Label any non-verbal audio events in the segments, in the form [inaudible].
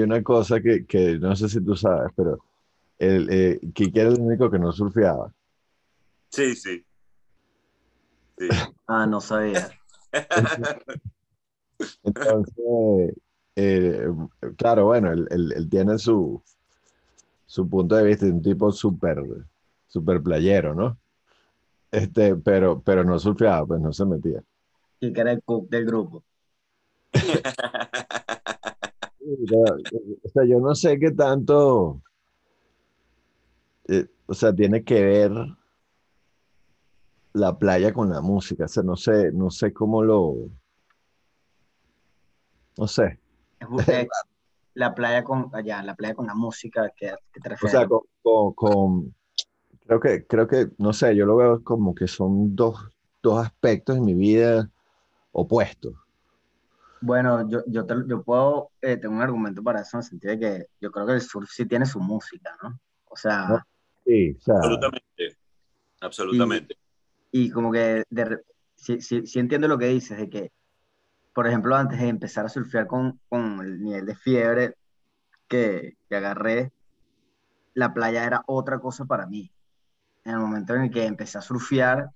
hay una cosa que, que no sé si tú sabes, pero el, eh, Kike era el único que no surfeaba. Sí, sí. sí. [laughs] Ah, no sabía. [laughs] Entonces, eh, claro, bueno, él, él- él tiene su, su punto de vista, un tipo súper súper playero, ¿no? Este, pero, pero no surfeaba, pues no se metía. Y que era el cook del grupo. [laughs] O sea, yo no sé qué tanto, eh, o sea, tiene que ver la playa con la música. O sea, no sé, no sé cómo lo, no sé. Es usted, la playa con, allá, la playa con la música que, que te O refieres. sea, con, con- con- creo que, creo que, no sé, yo lo veo como que son dos, dos aspectos en mi vida opuestos. Bueno, yo, yo, te- yo puedo, eh, tengo un argumento para eso en el sentido de que yo creo que el surf sí tiene su música, ¿no? O sea, No. Sí, o sea, Absolutamente. Absolutamente. y como que de sí, sí, sí entiendo lo que dices, de que, por ejemplo, antes de empezar a surfear con, con el nivel de fiebre que, que agarré, la playa era otra cosa para mí. En el momento en el que empecé a surfear,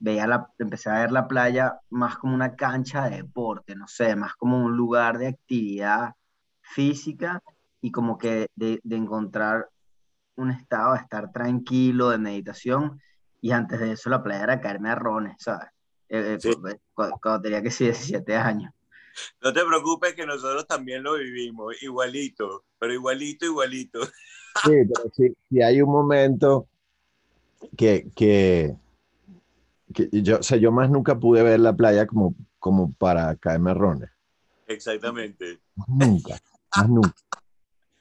veía la, empecé a ver la playa más como una cancha de deporte, no sé, más como un lugar de actividad física y como que de, de encontrar un estado de estar tranquilo, de meditación, y antes de eso la playa era caerme a rones, ¿sabes? Eh, eh, Sí. cu- cu- cuando, tenía que ser 17 años. No te preocupes que nosotros también lo vivimos, igualito, pero igualito, igualito. sí, pero sí, sí hay un momento que, que, que yo, o sea, yo más nunca pude ver la playa como, como para caerme rones. Exactamente. Más Nunca, más nunca.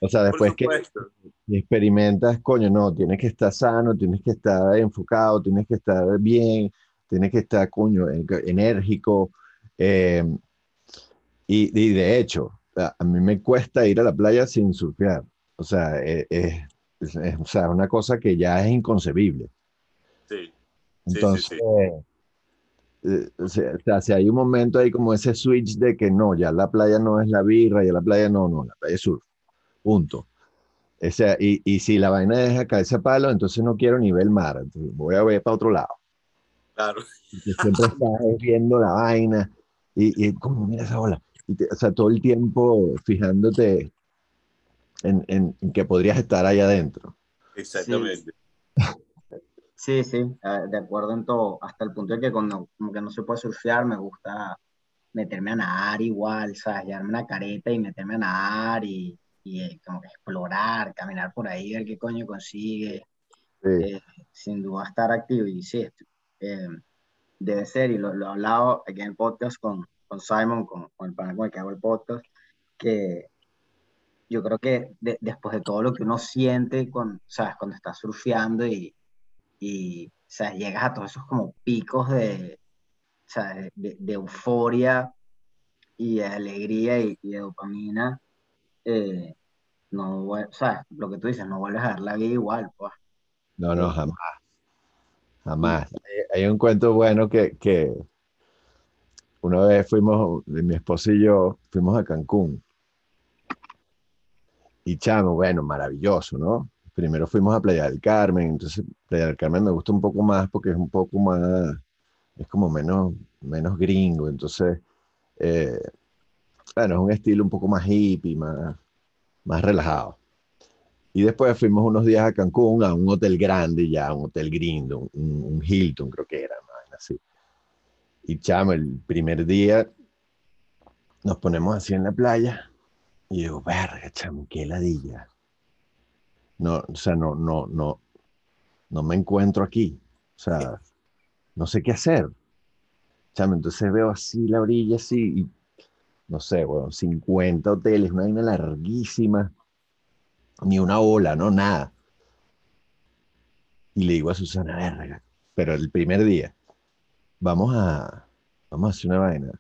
O sea, después que experimentas, coño, no, tienes que estar sano, tienes que estar enfocado, tienes que estar bien, tienes que estar, coño, en- enérgico. eh, y, y de hecho, a, mí me cuesta ir a la playa sin surfear. O sea, es, es- es- es- o sea, una cosa que ya es inconcebible. Sí. Sí, sí, Entonces, sí. eh, o sea, o sea, si hay un momento ahí como ese switch de que no, ya la playa no es la birra, ya la playa no, no, la playa es surf. Punto. O sea, y, y si la vaina deja caerse a palo, entonces no quiero ni ver el mar, entonces voy a ver para otro lado. Claro. Porque siempre [laughs] estás viendo la vaina y, y como mira esa ola. Y te- o sea, todo el tiempo fijándote en, en- en que podrías estar ahí adentro. Exactamente. Sí, sí, eh, de acuerdo en todo, hasta el punto de que cuando como que no se puede surfear, me gusta meterme a nadar igual, ¿sabes? Llevarme una careta y meterme a nadar y, y, eh, como que explorar, caminar por ahí, ver qué coño consigue, Sí. eh, sin duda estar activo y sí, eh, debe ser, y lo, lo he hablado aquí en el podcast con, con Simon, con, con el panel con el que hago el podcast, que yo creo que de- después de todo lo que uno siente, con, ¿sabes? Cuando estás surfeando y, y o sea, llegas a todos esos como picos de, o sea, de, de- euforia y de alegría y, y de dopamina, eh, no, o sea, lo que tú dices, no vuelves a ver la vida igual, pues. No, no, jamás. Jamás. Hay, hay un cuento bueno que, que una vez fuimos, mi esposa y yo, fuimos a Cancún. Y chamo, bueno, maravilloso, ¿no? Primero fuimos a Playa del Carmen, entonces Playa del Carmen me gusta un poco más porque es un poco más, es como menos, menos gringo, entonces, eh, bueno, es un estilo un poco más hippie, más, más relajado. Y después fuimos unos días a Cancún, a un hotel grande ya, un hotel gringo, un, Hilton creo que era, vaina así. Y chamo, el primer día nos ponemos así en la playa y digo, verga, chamo, qué ladilla. No, o sea, no, no, no, no me encuentro aquí. O sea, no sé qué hacer. Chamo, entonces veo así la orilla, así, y no sé, bueno, 50 hoteles, una vaina larguísima ni una ola, no nada. Y le digo a Susana, verga, pero el primer día, vamos a, vamos a hacer una vaina.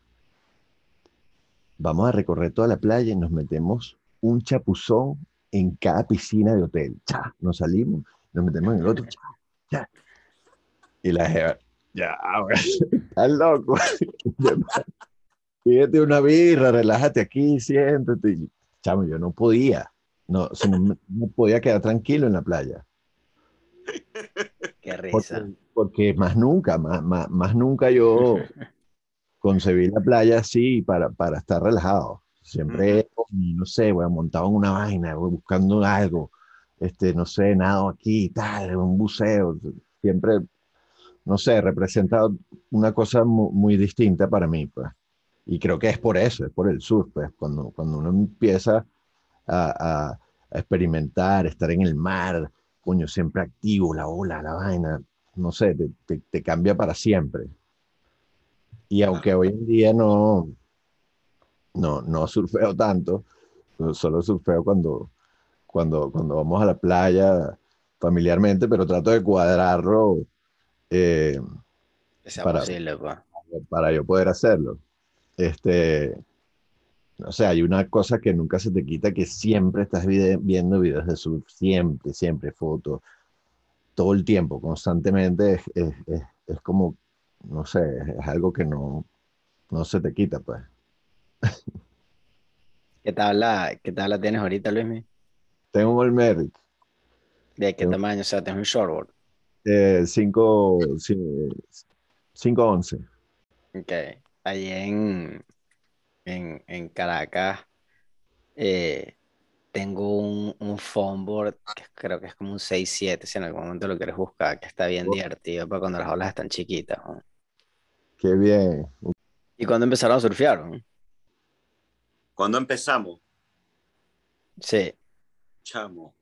Vamos a recorrer toda la playa y nos metemos un chapuzón en cada piscina de hotel. Cha, nos salimos, nos metemos en el otro. Cha, cha. Y la jeva, ya, güey, estás loco. [laughs] Pídete una birra, relájate aquí, siéntate. Chamo, yo no podía, no, o sea, no, no podía quedar tranquilo en la playa. Qué risa. Porque, porque más nunca, más, más, más nunca yo concebí la playa así para, para estar relajado. Siempre, no sé, voy montado en una vaina, buscando algo, este, no sé, nado aquí, tal, un buceo. Siempre, no sé, representa una cosa mu- muy, distinta para mí, pues. Y creo que es por eso, es por el surf, pues. Cuando, cuando uno empieza a, a- a experimentar, estar en el mar, coño, siempre activo, la ola, la vaina, no sé, te, te- te cambia para siempre. Y aunque hoy en día no, no, no surfeo tanto, solo surfeo cuando, cuando, cuando vamos a la playa familiarmente, pero trato de cuadrarlo eh, para- posible, pues. para yo poder hacerlo. Este, o sea, hay una cosa que nunca se te quita, que siempre estás vide- viendo videos de surf, siempre, siempre fotos, todo el tiempo, constantemente, es, es, es, es como, no sé, es algo que no, no se te quita, pues. [laughs] ¿Qué tabla, qué tabla tienes ahorita, Luismi? Tengo un Olmeric, ¿De qué Tengo- tamaño? O sea, tienes un shortboard. eh, 5, 511. Ok. Allí en, en, en Caracas eh, tengo un, un foamboard que creo que es como un 6-7, si en algún momento lo quieres buscar, que está bien Oh. divertido para cuando las olas están chiquitas. ¿no? Qué bien. ¿Y cuándo empezaron a surfear? no? ¿Cuándo empezamos? Sí. Chamo.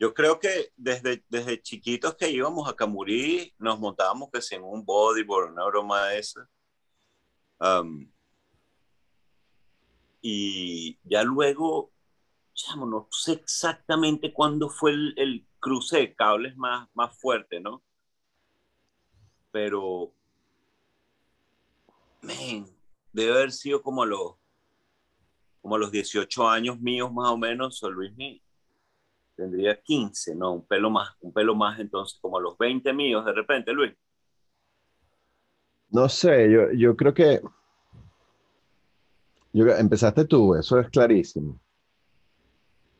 Yo creo que desde, desde chiquitos que íbamos a Camurí, nos montábamos que si en un bodyboard, una broma de esa. Um, y ya luego, chamo, no sé exactamente cuándo fue el, el cruce de cables más, más fuerte, ¿no? Pero, man, debe haber sido como los, como los 18 años míos más o menos, San Luis mi- tendría 15, no, un pelo más, un pelo más entonces, como los 20 míos de repente, Luis. No sé, yo, yo creo que yo, empezaste tú, eso es clarísimo.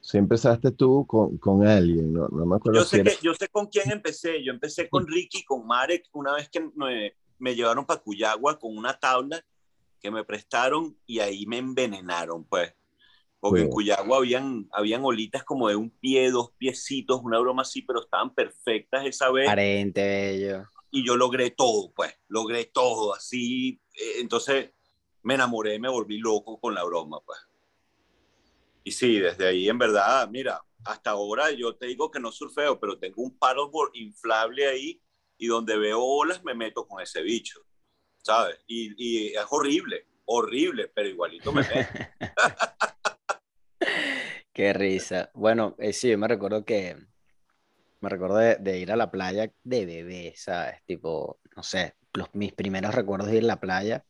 Si empezaste tú con, con alguien, no, no me acuerdo Yo sé, que, yo sé con quién empecé, yo empecé con Ricky, con Marek, una vez que me, me llevaron para Cuyagua con una tabla que me prestaron y ahí me envenenaron, pues. Porque en Sí. Cuyagua habían, habían olitas como de un pie, dos piecitos, una broma así, pero estaban perfectas esa vez. Parente, bello. y yo logré todo, pues, logré todo, así, eh, entonces me enamoré, me volví loco con la broma, pues. Y sí, desde ahí, en verdad, mira, hasta ahora yo te digo que no surfeo, pero tengo un paddleboard inflable ahí y donde veo olas me meto con ese bicho, ¿sabes? Y, y es horrible, horrible, pero igualito me meto. [laughs] Qué risa. Bueno, eh, sí, yo me recuerdo que me recuerdo de, de ir a la playa de bebé, ¿sabes? Tipo, no sé, los, mis primeros recuerdos de ir a la playa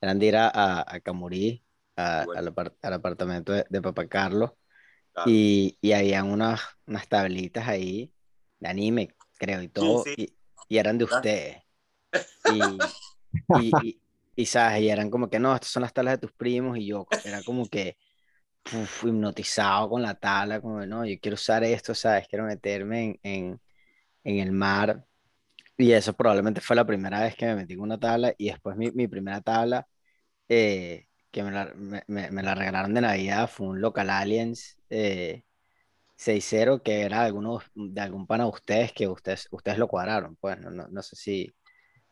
eran de ir a, a, a Camurí, a- Bueno. al, apart- al apartamento de, de Papá Carlos, Claro. y, y habían unas, unas tablitas ahí de anime, creo, y todo, sí. y, y eran de ustedes. [laughs] Y, y, [laughs] y, y, ¿sabes? Y eran como que, no, estas son las tablas de tus primos, y yo era como que uf, hipnotizado con la tabla, como no, yo quiero usar esto, ¿sabes? Quiero meterme en, en, en el mar. Y eso probablemente fue la primera vez que me metí con una tabla. Y después mi, mi primera tabla, eh, que me la, me, me- me la regalaron de Navidad, fue un Local Aliens eh, 6.0, que era de, alguno, de algún pana de ustedes, que ustedes, ustedes lo cuadraron. Pues no, no, no sé si,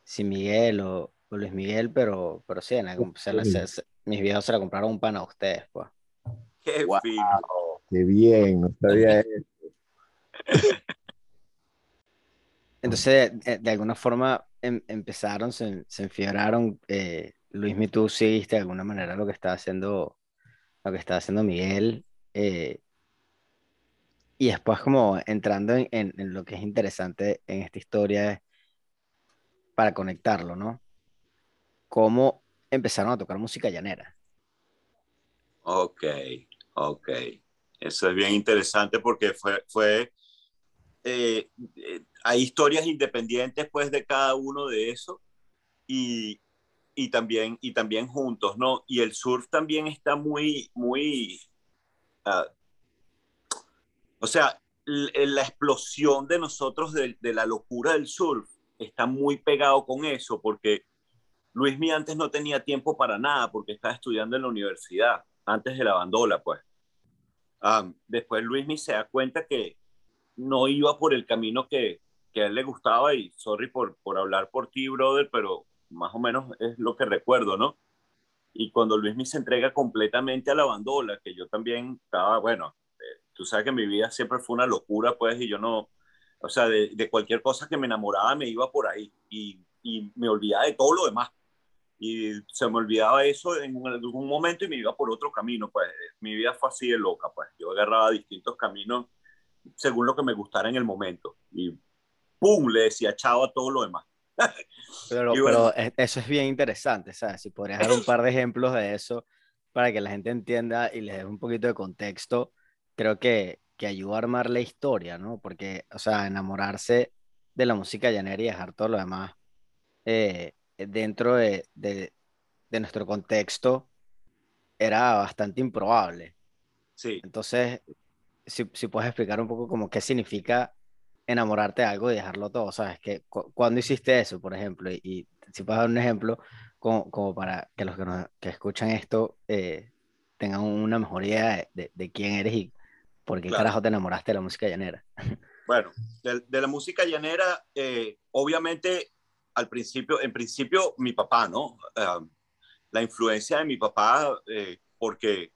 si Miguel o, o Luis Miguel, pero, pero sí, en algún, se la- se- se- mis viejos se la compraron a un pana de ustedes, pues. [laughs] Qué Wow. fino. Qué bien, no sabía eso. [laughs] Entonces, de, de alguna forma em- empezaron, se, se enfiebraron. Eh, Luis, mi tú seguiste de alguna manera lo que estaba haciendo, lo que estaba haciendo Miguel. eh, y después, como entrando en, en- en lo que es interesante en esta historia, es para conectarlo, ¿no? ¿Cómo empezaron a tocar música llanera? Ok, ok. Eso es bien interesante porque fue, fue eh, eh, hay historias independientes pues de cada uno de eso y y también, y también juntos, ¿no? Y el surf también está muy, muy, ah, o sea, la explosión de nosotros de, la locura del surf está muy pegado con eso, porque Luis Mi antes no tenía tiempo para nada, porque estaba estudiando en la universidad, antes de la bandola, pues. Ah, después Luis Mi se da cuenta que no iba por el camino que, que él le gustaba y sorry por, por hablar por ti, brother, pero más o menos es lo que recuerdo, ¿no? Y cuando Luis me se entrega completamente a la bandola, que yo también estaba, bueno, eh, tú sabes que mi vida siempre fue una locura, pues, y yo no, o sea, de, de cualquier cosa que me enamoraba me iba por ahí y, y, me olvidaba de todo lo demás. Y se me olvidaba eso en algún momento y me iba por otro camino, pues, mi vida fue así de loca, pues, yo agarraba distintos caminos según lo que me gustara en el momento y ¡pum! le decía chao a todo lo demás. [laughs] Pero, eso es bien interesante, ¿sabes? Si podrías dar un [laughs] par de ejemplos de eso para que la gente entienda y les dé un poquito de contexto, creo que, que ayuda a armar la historia, ¿no? Porque, o sea, enamorarse de la música llanera y dejar todo lo demás eh, dentro de, de, de, nuestro contexto era bastante improbable. Sí. Entonces, si, si puedes explicar un poco como qué significa enamorarte de algo y dejarlo todo, ¿sabes? Que, ¿Cuándo hiciste eso, por ejemplo? Y, si puedes dar un ejemplo como, como para que los que, que escuchan esto eh, tengan una mejor idea de, de, quién eres y por qué carajo te enamoraste de la música llanera. [laughs] Bueno, de, de la música llanera, eh, obviamente, al principio, en principio, mi papá, ¿no? Uh, la influencia de mi papá, eh, porque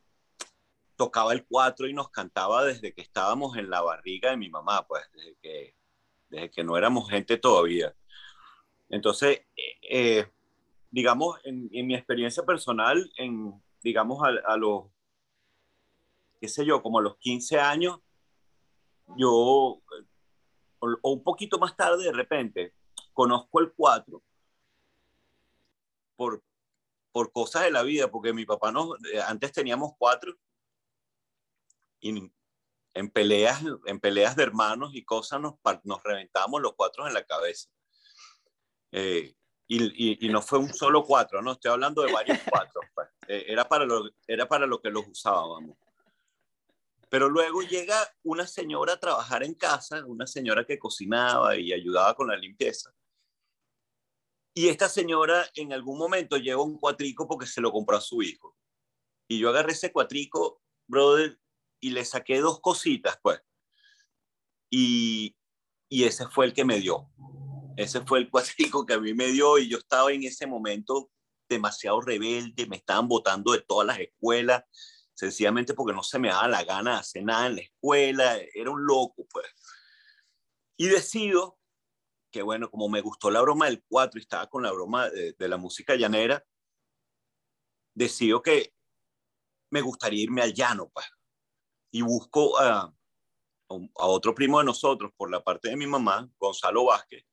tocaba el cuatro y nos cantaba desde que estábamos en la barriga de mi mamá, pues desde que, desde que no éramos gente todavía. Entonces, eh, eh, digamos, en, en, mi experiencia personal, en, digamos, a, a, los, qué sé yo, como a los 15 años, yo, o, o un poquito más tarde de repente, conozco el cuatro por, por cosas de la vida, porque mi papá no, eh, antes teníamos cuatro y en peleas, en peleas de hermanos y cosas nos, nos reventamos los cuatro en la cabeza. Eh, y, y, y, no fue un solo cuatro, no estoy hablando de varios cuatro. Pues. Eh, era, para lo, era para lo que los usábamos. Pero luego llega una señora a trabajar en casa, una señora que cocinaba y ayudaba con la limpieza. Y esta señora en algún momento lleva un cuatrico porque se lo compró a su hijo. Y yo agarré ese cuatrico, brother, y le saqué dos cositas, pues. Y, y ese fue el que me dio. Ese fue el cuatrico que a mí me dio y yo estaba en ese momento demasiado rebelde, me estaban botando de todas las escuelas, sencillamente porque no se me daba la gana de hacer nada en la escuela, era un loco, pues. Y decido que, bueno, como me gustó la broma del 4 y estaba con la broma de, de la música llanera, decido que me gustaría irme al llano, pues y busco a, a, otro primo de nosotros por la parte de mi mamá, Gonzalo Vázquez.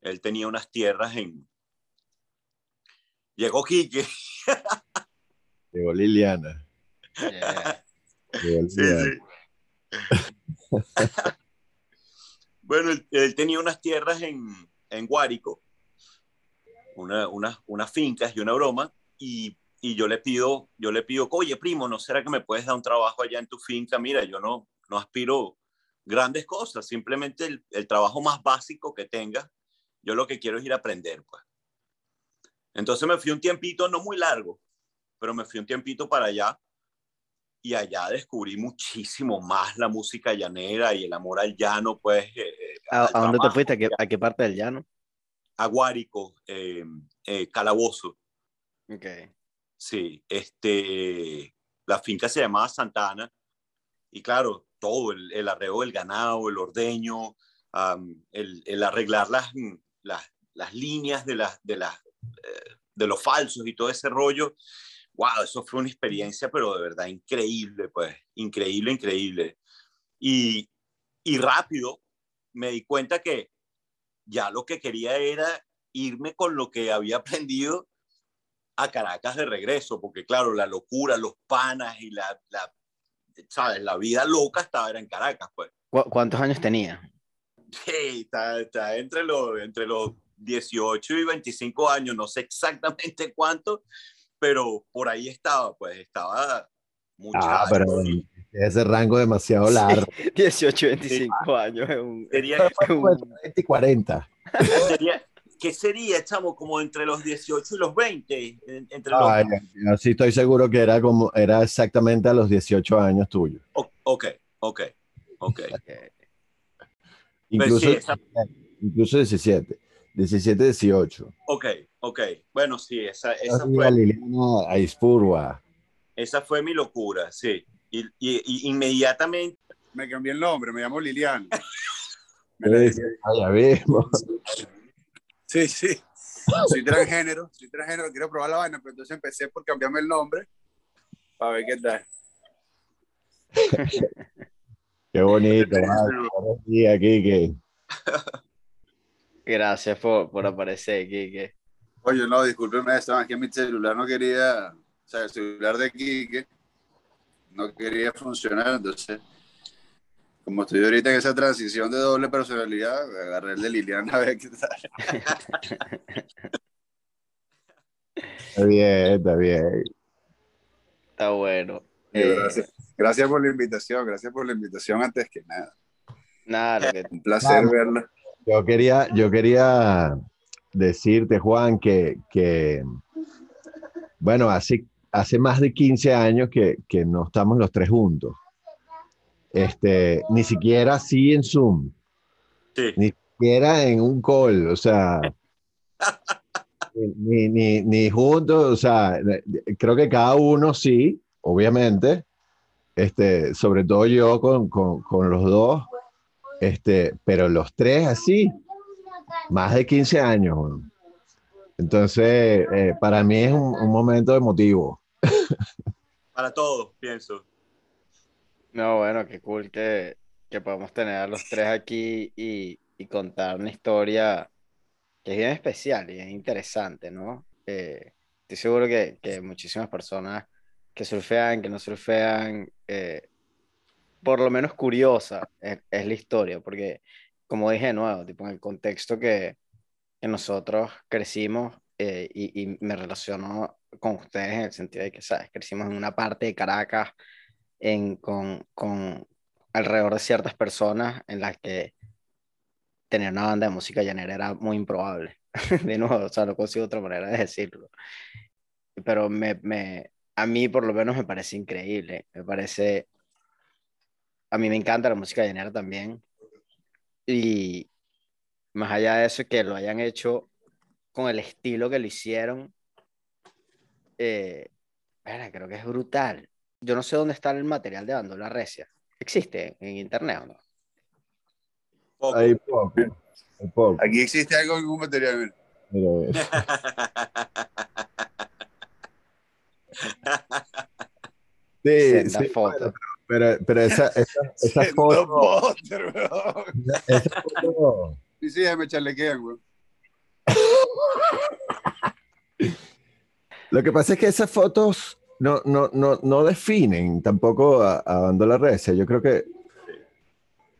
Él tenía unas tierras en... Llegó Quique. Llegó Liliana. Yeah. Sí. [laughs] bueno, él, él, tenía unas tierras en, en Guárico, una, una, unas fincas y una broma, y y yo le pido, yo le pido, oye, primo, ¿no será que me puedes dar un trabajo allá en tu finca? Mira, yo no, no aspiro grandes cosas, simplemente el, el trabajo más básico que tenga, yo lo que quiero es ir a aprender, pues. Entonces me fui un tiempito, no muy largo, pero me fui un tiempito para allá y allá descubrí muchísimo más la música llanera y el amor al llano, pues. Eh, ¿A, ¿A, dónde te fuiste? ¿A qué, ¿A qué, parte del llano? A Guárico, eh, eh, Calabozo. Okay. Sí, este, la finca se llamaba Santana y claro, todo, el, el arreo del ganado, el ordeño, um, el, el, arreglar las, las, las líneas de, las, de, las, eh, de los falsos y todo ese rollo. Wow, eso fue una experiencia, pero de verdad increíble, pues, increíble, increíble. Y, y rápido me di cuenta que ya lo que quería era irme con lo que había [laughs] aprendido a Caracas de regreso, porque claro, la locura, los panas y la, la ¿sabes? La vida loca estaba era en Caracas, pues. ¿Cu ¿Cuántos años tenía? Sí, está, está entre, los, entre los 18 y 25 años, no sé exactamente cuánto, pero por ahí estaba, pues estaba muchacho. Ah, pero ese rango demasiado largo. [laughs] 18, 25 años. Es un, Sería, es un- 20 y 40. sería- ¿Qué sería, chamo? Como entre los 18 y los 20. en- Entre los... Ay, yo sí estoy seguro que era como era exactamente a los 18 años tuyos. O- ok, ok, ok. [laughs] Incluso, sí, esa- incluso 17. 17, 18. Ok, ok. Bueno, sí, esa, fue, Liliana Aispurua. esa fue mi locura, sí. Y, y- y inmediatamente, Me cambié el nombre, me llamo Lilian. Me la [laughs] Sí, vimos. Sí, sí. Soy transgénero, soy transgénero, quiero probar la vaina, pero entonces empecé por cambiarme el nombre para ver qué tal. Qué bonito. [laughs] días, Kike. Gracias por, por aparecer, Kike. Oye, no, discúlpeme esto, es que mi celular no quería, o sea, el celular de Quique no quería funcionar, entonces, como estoy ahorita en esa transición de doble personalidad, agarré el de Liliana a ver qué tal. [laughs] Está bien, está bien. Está bueno. Eh, Gracias, gracias por la invitación, gracias por la invitación antes que nada. nada, Un placer Vamos. verla. Yo quería, yo quería decirte, Juan, que, que bueno, hace, hace más de 15 años que, que no estamos los tres juntos. Este, ni siquiera así en Zoom, sí. ni siquiera en un call, o sea, [laughs] ni, ni, ni juntos, o sea, creo que cada uno sí, obviamente, este, sobre todo yo con, con, con los dos, este, pero los tres así, más de 15 años. Entonces, eh, para mí es un, un momento emotivo. [laughs] Para todos, pienso. No, bueno, qué cool que, que podamos tener a los tres aquí y, y contar una historia que es bien especial y es interesante, ¿no? Eh, estoy seguro que, que muchísimas personas que surfean, que no surfean, eh, por lo menos curiosa es, es la historia, porque como dije de nuevo, tipo en el contexto que, que nosotros crecimos eh, y, y me relaciono con ustedes en el sentido de que, ¿sabes? Crecimos en una parte de Caracas en, con, con alrededor de ciertas personas en las que tener una banda de música llanera era muy improbable. [laughs] De nuevo, o sea, no consigo otra manera de decirlo. Pero me, me, a mí por lo menos me parece increíble. Me parece... A mí me encanta la música llanera también. Y más allá de eso, que lo hayan hecho con el estilo que lo hicieron, eh, creo que es brutal. Yo no sé dónde está el material de Bandola Recia. ¿Existe en internet o no? Poco. Hay poco. Aquí existe algo, algún material. eh, [laughs] sí, sí, foto. bueno, pero, pero esa, esa, [laughs] esa foto, weón. esa foto- Sí, sí, ya me chalequean, weón. Lo que pasa es que esas fotos no, no, no, no definen tampoco a, a Bandola Recia. Yo creo que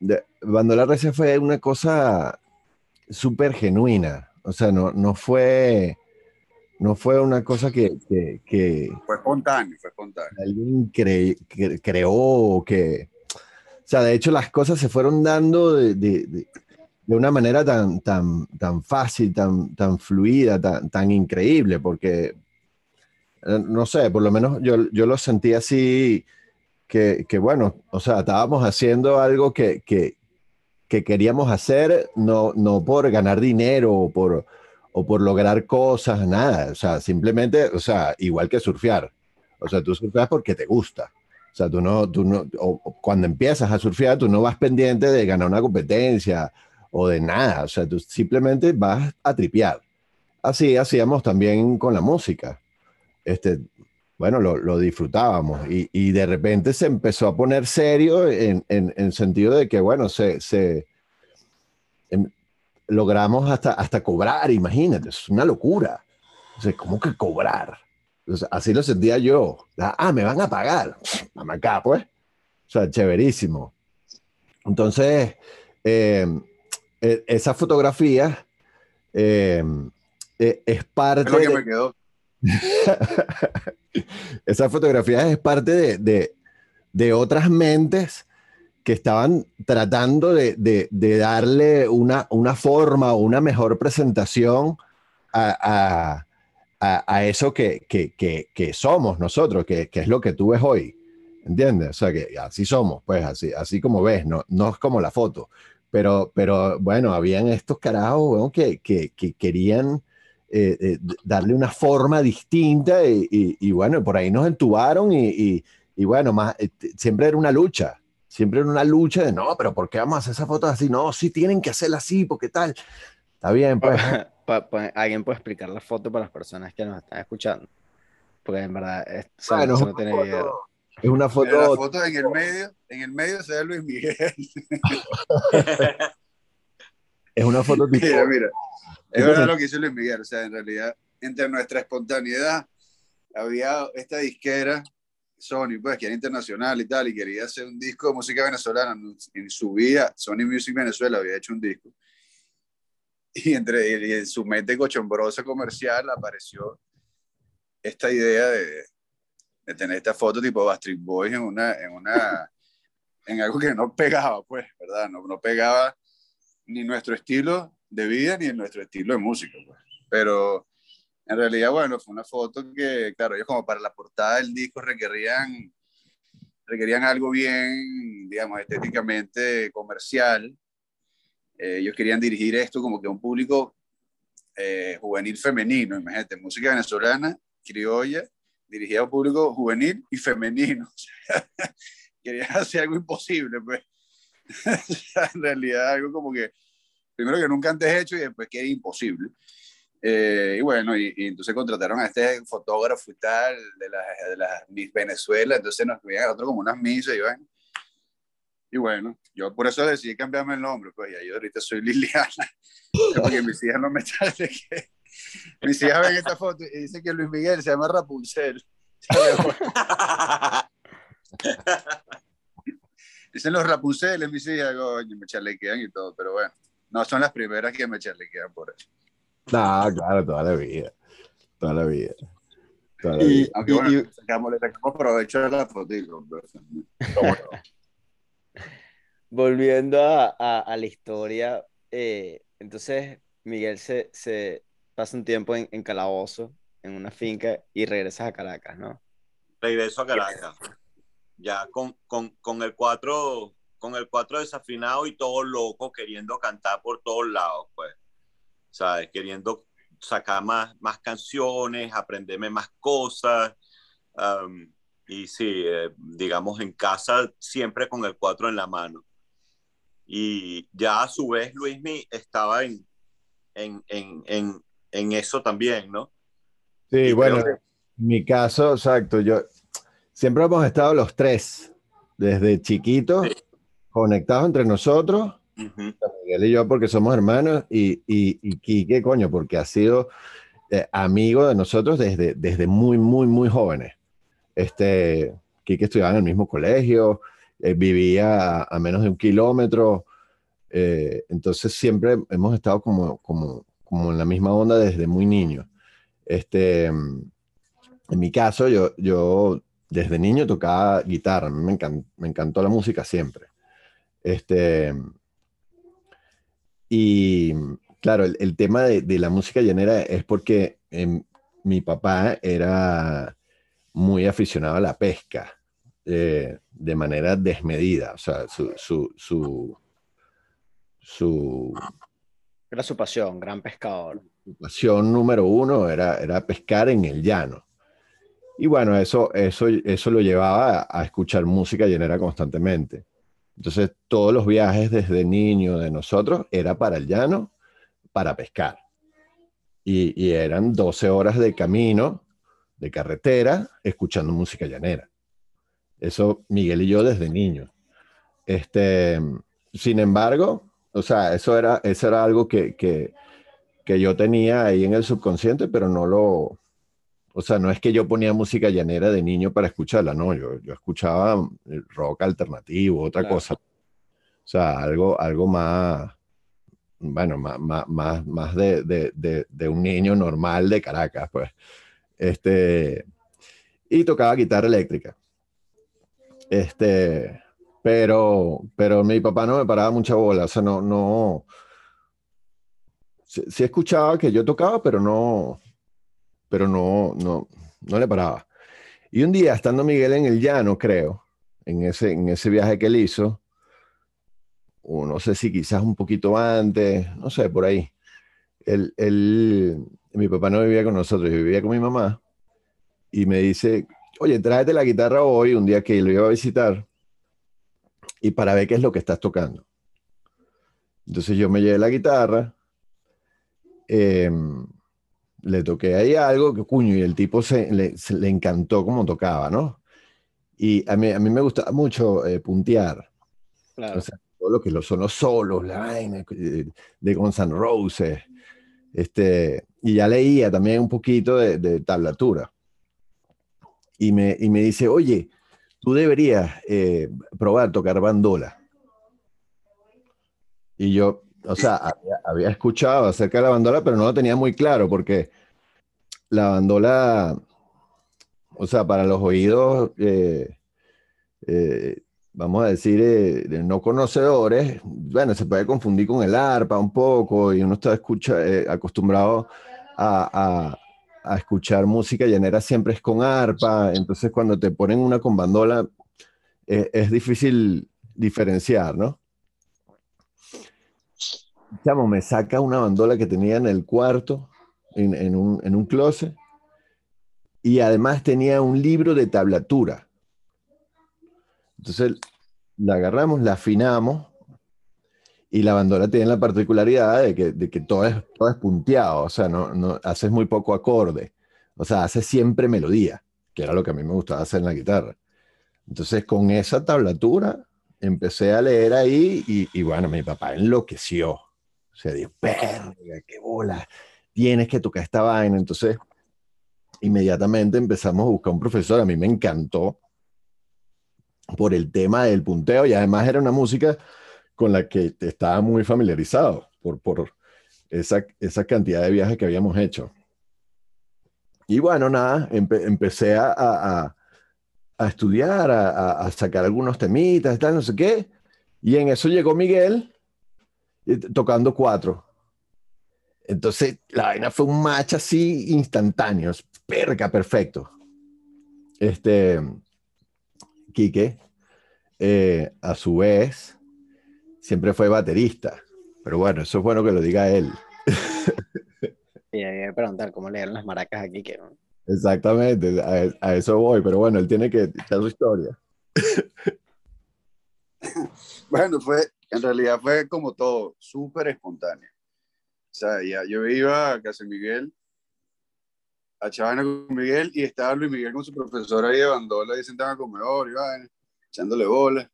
de- Bandola Recia fue una cosa súper genuina. O sea, no, no fue, no fue una cosa que, que, que Fue espontáneo, fue espontáneo. alguien cre- cre- creó que... O sea, de hecho las cosas se fueron dando de, de- de- de una manera tan, tan, tan fácil, tan, tan fluida, tan, tan increíble, porque, eh, no sé, por lo menos yo, yo lo sentí así, que, que bueno, o sea, estábamos haciendo algo que, que, que queríamos hacer, no, no por ganar dinero o por, o por lograr cosas, nada, o sea, simplemente, o sea, igual que surfear. O sea, tú surfeas porque te gusta. O sea, tú no, tú no, o- cuando empiezas a surfear, tú no vas pendiente de ganar una competencia o de nada. O sea, tú simplemente vas a tripear. Así hacíamos también con la música. Este, bueno, lo, lo disfrutábamos y, y de repente se empezó a poner serio en, en, en sentido de que, bueno, se, se logramos hasta, hasta cobrar, imagínate, es una locura. O sea, ¿cómo que cobrar? O sea, así lo sentía yo. Ah, me van a pagar. Vamos acá, pues. O sea, chéverísimo. Entonces, eh, e- esas fotografías eh, eh, es parte Es lo que de- me quedó. [laughs] Esas fotografías es parte de, de- de otras mentes que estaban tratando de, de- darle una, una forma o una mejor presentación a, a- a- eso que, que- que- somos nosotros, que, es lo que tú ves hoy. ¿Entiendes? O sea, que así somos, pues así, así como ves, no, no es como la foto. Pero, pero bueno, habían estos carajos weón, que, que, que querían eh, eh, darle una forma distinta y, y- y bueno, por ahí nos entubaron y, y- bueno, más, eh, siempre era una lucha, siempre era una lucha de no, pero ¿por qué vamos a hacer esas fotos así? No, sí tienen que hacerla así, porque tal. Está bien, pues. [laughs] Pa- pa- ¿Alguien puede explicar la foto para las personas que nos están escuchando? Porque en verdad, es- Bueno, no una tiene foto- video. Es una Mira, la foto, foto en el medio, en el medio se ve Luis Miguel. [laughs] [laughs] es una foto tipo, Mira, mira. Es verdad lo que hizo Luis Miguel. O sea, en realidad, entre nuestra espontaneidad, había esta disquera, Sony, pues, que era internacional y tal, y quería hacer un disco de música venezolana. En su vida, Sony Music Venezuela había hecho un disco. Y, entre, y en su mente cochombrosa comercial apareció esta idea de, de tener esta foto tipo Bastard Boys en una, en una, [laughs] en algo que no pegaba, pues, ¿verdad? No, no pegaba ni nuestro estilo de vida ni en nuestro estilo de música, pues. Pero en realidad, bueno, fue una foto que, claro, ellos como para la portada del disco requerían, requerían algo bien, digamos, estéticamente comercial. Eh, ellos querían dirigir esto como que a un público eh, juvenil femenino, imagínate, música venezolana, criolla, dirigida a un público juvenil y femenino. [laughs] Querían hacer algo imposible, pues. [laughs] En realidad, algo como que, primero que nunca antes hecho y después que era imposible. Eh, y bueno, y, y entonces contrataron a este fotógrafo y tal, de las de las Miss Venezuela, entonces nos veían a otro como unas misas y bueno. Y bueno, yo por eso decidí cambiarme el nombre, pues ya yo ahorita soy Liliana, [laughs] porque mis hijas no me echan de que... Mis hijas ven esta foto y dicen que Luis Miguel se llama Rapunzel. [laughs] Dicen los Rapunceles, mis hijas, coño, me chalequean y todo, pero bueno, no son las primeras que me chalequean por eso. No, claro, toda la vida, toda la vida. Toda la Y- vida. Aunque Y- bueno, y- le sacamos, le sacamos provecho de la fotito. pues. [laughs] Volviendo a, a- a la historia, eh, entonces Miguel se, se pasa un tiempo en, en Calabozo, en una finca, y regresas a Caracas, ¿no? regreso a Caracas. Ya con, con, con el 4 con el cuatro desafinado y todo loco, queriendo cantar por todos lados, pues. ¿Sabes? Queriendo sacar más, más canciones, aprenderme más cosas. um, y sí, eh, digamos, en casa siempre con el 4 en la mano. Y ya a su vez Luismi estaba en, en, en, en, en eso también, ¿no? Sí, Y bueno, creo en mi caso, exacto, yo siempre hemos estado los tres, desde chiquitos, Sí. conectados entre nosotros, Miguel y yo porque somos hermanos, y, y, y Quique, coño, porque ha sido eh, amigo de nosotros desde, desde muy, muy, muy jóvenes. Este, Quique estudiaba en el mismo colegio, eh, vivía a, menos de un kilómetro, eh, entonces siempre hemos estado como, como, como en la misma onda desde muy niño. Este, en mi caso, yo, yo desde niño tocaba guitarra, me, encan- me encantó la música siempre. Este, y claro, el, el tema de, de la música llanera es porque em, mi papá era muy aficionado a la pesca eh, de manera desmedida. O sea, su, su, su, su Era su pasión, gran pescador. pasión número uno era, era pescar en el llano. Y bueno, eso, eso, eso lo llevaba a, a escuchar música llanera constantemente. Entonces, todos los viajes desde niño de nosotros era para el llano, para pescar. Y, y eran 12 horas de camino, de carretera, escuchando música llanera. Eso Miguel y yo desde niños. Este, sin embargo, o sea, eso era, eso era algo que, que, que yo tenía ahí en el subconsciente, pero no lo, o sea, no es que yo ponía música llanera de niño para escucharla, no, yo, yo escuchaba el rock alternativo, otra Claro. cosa. O sea, algo, algo más, bueno, más, más, más, más de, de, de, de un niño normal de Caracas, pues. Este, y tocaba guitarra eléctrica. Este, pero, pero mi papá no me paraba mucha bola, o sea, no, no, sí, sí escuchaba que yo tocaba, pero no, pero no, no, no le paraba. Y un día, estando Miguel en el llano, creo, en ese, en ese viaje que él hizo, o no sé si quizás un poquito antes, no sé, por ahí, él, él, mi papá no vivía con nosotros, yo vivía con mi mamá, y me dice, oye, tráete la guitarra hoy, un día que lo iba a visitar, y para ver qué es lo que estás tocando. Entonces yo me llevé la guitarra, eh, le toqué ahí algo, que cuño, y el tipo se le, se le encantó cómo tocaba, ¿no? Y a mí, a mí me gustaba mucho eh, puntear, Claro. o sea, todo lo que lo- son los solos, la vaina de, de Guns N' Roses, este, y ya leía también un poquito de, de tablatura. Y me, y me dice, oye, tú deberías eh, probar tocar bandola. Y yo, o sea, había, escuchado acerca de la bandola, pero no lo tenía muy claro porque la bandola, o sea, para los oídos, eh, eh, vamos a decir, eh, de no conocedores, bueno, se puede confundir con el arpa un poco y uno está acostumbrado a, escuchar música llanera siempre es con arpa, entonces cuando te ponen una con bandola es difícil diferenciar, ¿no? Chamo, me saca una bandola que tenía en el cuarto, en, un, en un closet, y además tenía un libro de tablatura. Entonces la agarramos, la afinamos, y la bandola tiene la particularidad de que, de que todo, es, todo es punteado, o sea, no, no haces muy poco acorde, o sea, hace siempre melodía, que era lo que a mí me gustaba hacer en la guitarra. Entonces, con esa tablatura, empecé a leer ahí y, y bueno, mi papá enloqueció. O sea, dijo, perra, qué bola, tienes que tocar esta vaina. Entonces, inmediatamente empezamos a buscar un profesor. A mí me encantó por el tema del punteo y además era una música con la que estaba muy familiarizado por, por esa, esa cantidad de viajes que habíamos hecho. Y bueno, nada, empe- empecé a, a- a- estudiar, a, a- sacar algunos temitas, tal, no sé qué. Y en eso llegó Miguel tocando cuatro. Entonces la vaina fue un match así instantáneo, perca, perfecto. Este, Quique, eh, a su vez, siempre fue baterista. Pero bueno, eso es bueno que lo diga él. [laughs] Y hay que preguntar cómo leyeron las maracas aquí. Que, Exactamente, a, a eso voy, pero bueno, él tiene que echar su historia. [laughs] Bueno, fue, en realidad fue como todo, súper espontáneo. O sea, ya, yo iba a Casa Miguel, a Chavana con Miguel, y estaba Luis Miguel con su profesor ahí de bandola, y sentado en el comedor, y vaina, echándole bolas.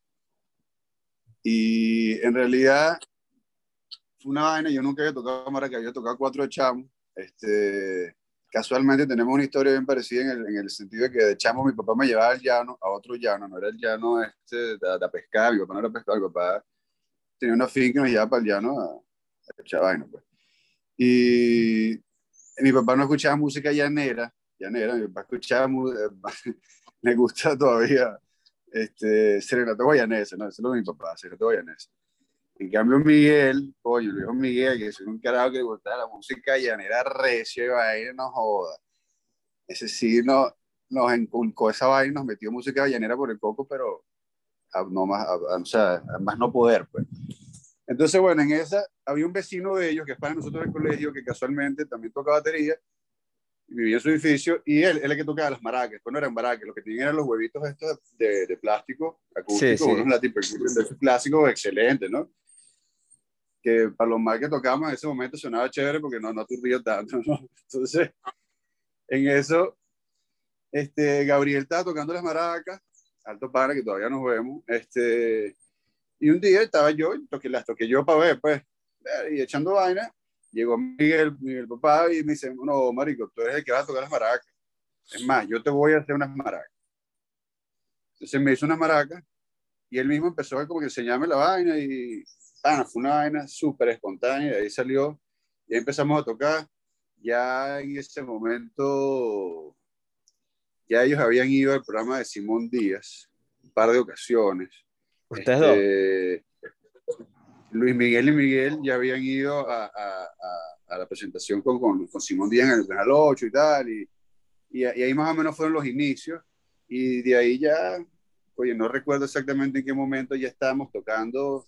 Y en realidad fue una vaina, yo nunca había tocado maraca, había tocado cuatro de chamo. Este, casualmente tenemos una historia bien parecida en el, en el sentido de que de chamo mi papá me llevaba al llano, a otro llano, no era el llano este de, de pescar, mi papá no era pescador, mi papá tenía una finca y nos llevaba para el llano a, a echar vaina, pues. Y mi papá no escuchaba música llanera, llanera, mi papá escuchaba, me [laughs] gusta todavía, este, serenata guayanesa, no, eso es lo de mi papá, serenata guayanesa. En cambio, Miguel, coño, viejo Miguel, que es un carajo que le gustaba la música llanera recia y vaina, no joda. Ese sí no, nos inculcó esa vaina, nos metió música llanera por el coco, pero a, no más, a, o sea, a más no poder, pues. Entonces, bueno, en esa había un vecino de ellos que es para nosotros del colegio, que casualmente también toca batería, vivía en su edificio, y él, él es el que tocaba las maracas, pues no eran maracas, lo que tenían eran los huevitos estos de, de plástico acústico, Sí, sí. unos de clásicos excelentes, ¿no? Que para los mal que tocamos en ese momento sonaba chévere porque no, no aturdía tanto, ¿no? Entonces, en eso, este, Gabriel estaba tocando las maracas, alto pana, que todavía nos vemos, este, y un día estaba yo, toqué, las toqué yo para ver, pues, y echando vaina, llegó Miguel, Miguel papá, y me dice, no, marico, tú eres el que va a tocar las maracas. Es más, yo te voy a hacer unas maracas. Entonces me hizo unas maracas, y él mismo empezó a como que enseñarme la vaina, y, ah, fue una vaina súper espontánea, de ahí salió, y ahí empezamos a tocar. Ya en ese momento, ya ellos habían ido al programa de Simón Díaz, un par de ocasiones. ¿Ustedes dos? Este, Luis Miguel y Miguel ya habían ido a, a- a- a la presentación con, con, con Simón Díaz en el Canal 8 y tal, y, y, y ahí más o menos fueron los inicios, y de ahí ya, oye, no recuerdo exactamente en qué momento ya estábamos tocando,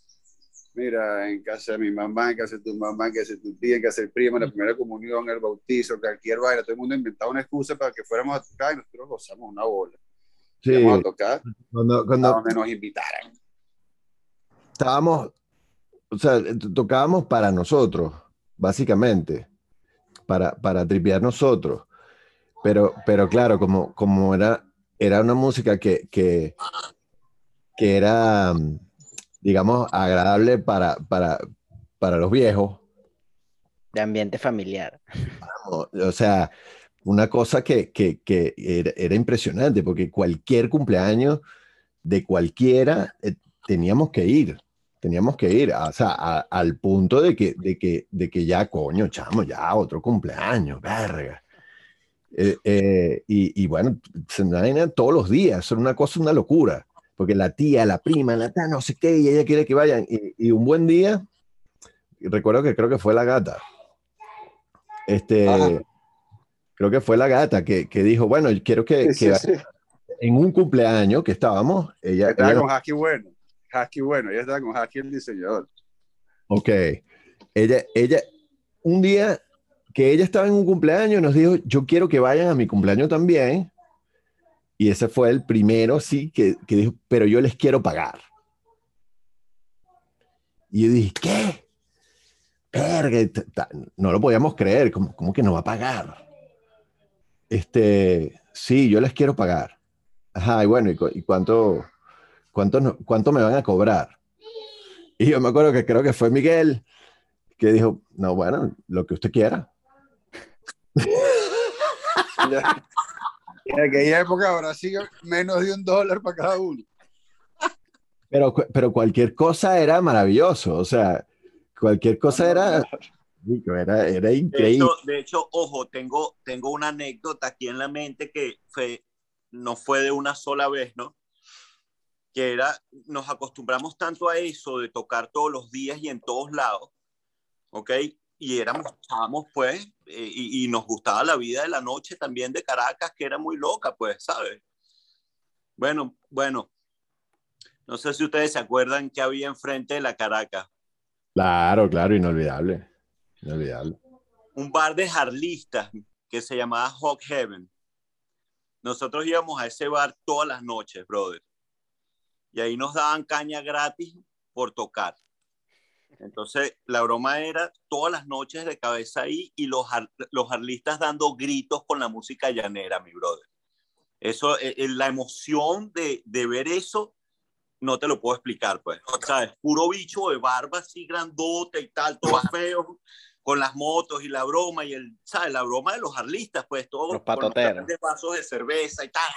mira, en casa de mi mamá, en casa de tu mamá, en casa de tu tía, en casa del primo, en la primera comunión, el bautizo, cualquier vaina, todo el mundo inventaba una excusa para que fuéramos a tocar y nosotros gozamos una bola. Sí, Íbamos a tocar, cuando, a cuando donde nos invitaran. estábamos, o sea, t- tocábamos para nosotros, básicamente, para, para tripear nosotros. Pero, pero claro, como, como era, era una música que, que, que era, mm, digamos, agradable para, para, para los viejos, De ambiente familiar. o, o sea, una cosa que, que, que era, era impresionante, porque cualquier cumpleaños de cualquiera eh, teníamos que ir, teníamos que ir, o sea, a- al punto de que, de, que, de que ya, coño, chamo, ya otro cumpleaños, verga. Eh, eh, y, y bueno, se todos los días, era una cosa, una locura, porque la tía, la prima, la tía, no sé qué, y ella quiere que vayan. Y, y un buen día, recuerdo que creo que fue la gata. Este, Ajá. creo que fue la gata que, que dijo, bueno, quiero que, Sí, que sí, sí. en un cumpleaños que estábamos, ella, Estaba ella- con Haki Bueno. Haki Bueno, ella estaba con Haki el diseñador. ok, ella, ella, un día que ella estaba en un cumpleaños, nos dijo, yo quiero que vayan a mi cumpleaños también, y ese fue el primero, sí, que, que dijo, pero yo les quiero pagar. Y yo dije, ¿qué? No lo podíamos creer, ¿cómo, cómo que no va a pagar? Este, sí, yo les quiero pagar. Ajá, y bueno, ¿y, cu- y cuánto, cuánto me van a cobrar? Y yo me acuerdo que creo que fue Miguel que dijo, no, bueno, lo que usted quiera. [laughs] En aquella época habrá sido menos de un dólar para cada uno. Pero, pero cualquier cosa era maravilloso, o sea, cualquier cosa era, era, era De increíble. hecho, de hecho, ojo, tengo, tengo una anécdota aquí en la mente que fue, no fue de una sola vez, ¿no? Que era, nos acostumbramos tanto a eso de tocar todos los días y en todos lados, ¿ok? Y éramos, pues, y, y nos gustaba la vida de la noche también de Caracas, que era muy loca, pues, ¿sabes? Bueno, bueno, no sé si ustedes se acuerdan que había enfrente de la Caracas, Claro, claro, inolvidable. Inolvidable. un bar de jarlistas que se llamaba Hawk Heaven. Nosotros íbamos a ese bar todas las noches, brother. Y ahí nos daban caña gratis por tocar. Entonces, la broma era todas las noches de cabeza ahí y los, los jarlistas dando gritos con la música llanera, mi brother. Eso, eh, eh, la emoción de, de ver eso, no te lo puedo explicar, pues. O sea, es puro bicho de barba así grandote y tal, todo feo, con las motos y la broma y el, ¿sabes? La broma de los arlistas, pues, todos Los patoteros. grandes vasos de cerveza y tal.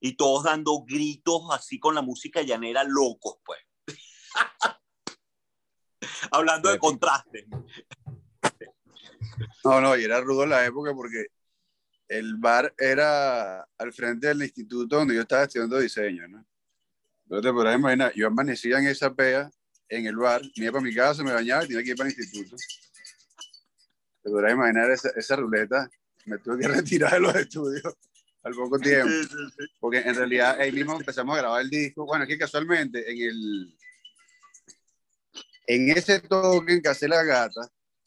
Y todos dando gritos así con la música llanera locos, pues. [laughs] [laughs] Hablando de contraste. No, no, y era rudo la época porque el bar era al frente del instituto donde yo estaba estudiando diseño, ¿no? Entonces te podrás imaginar, yo amanecía en esa pea, en el bar, me iba para mi casa, me bañaba y tenía que ir para el instituto. Te podrás imaginar esa, esa ruleta, me tuve que [laughs] retirar de los estudios al poco tiempo, porque en realidad ahí mismo empezamos a grabar el disco. Bueno, es que casualmente en el... En ese toque en Casa de la Gata,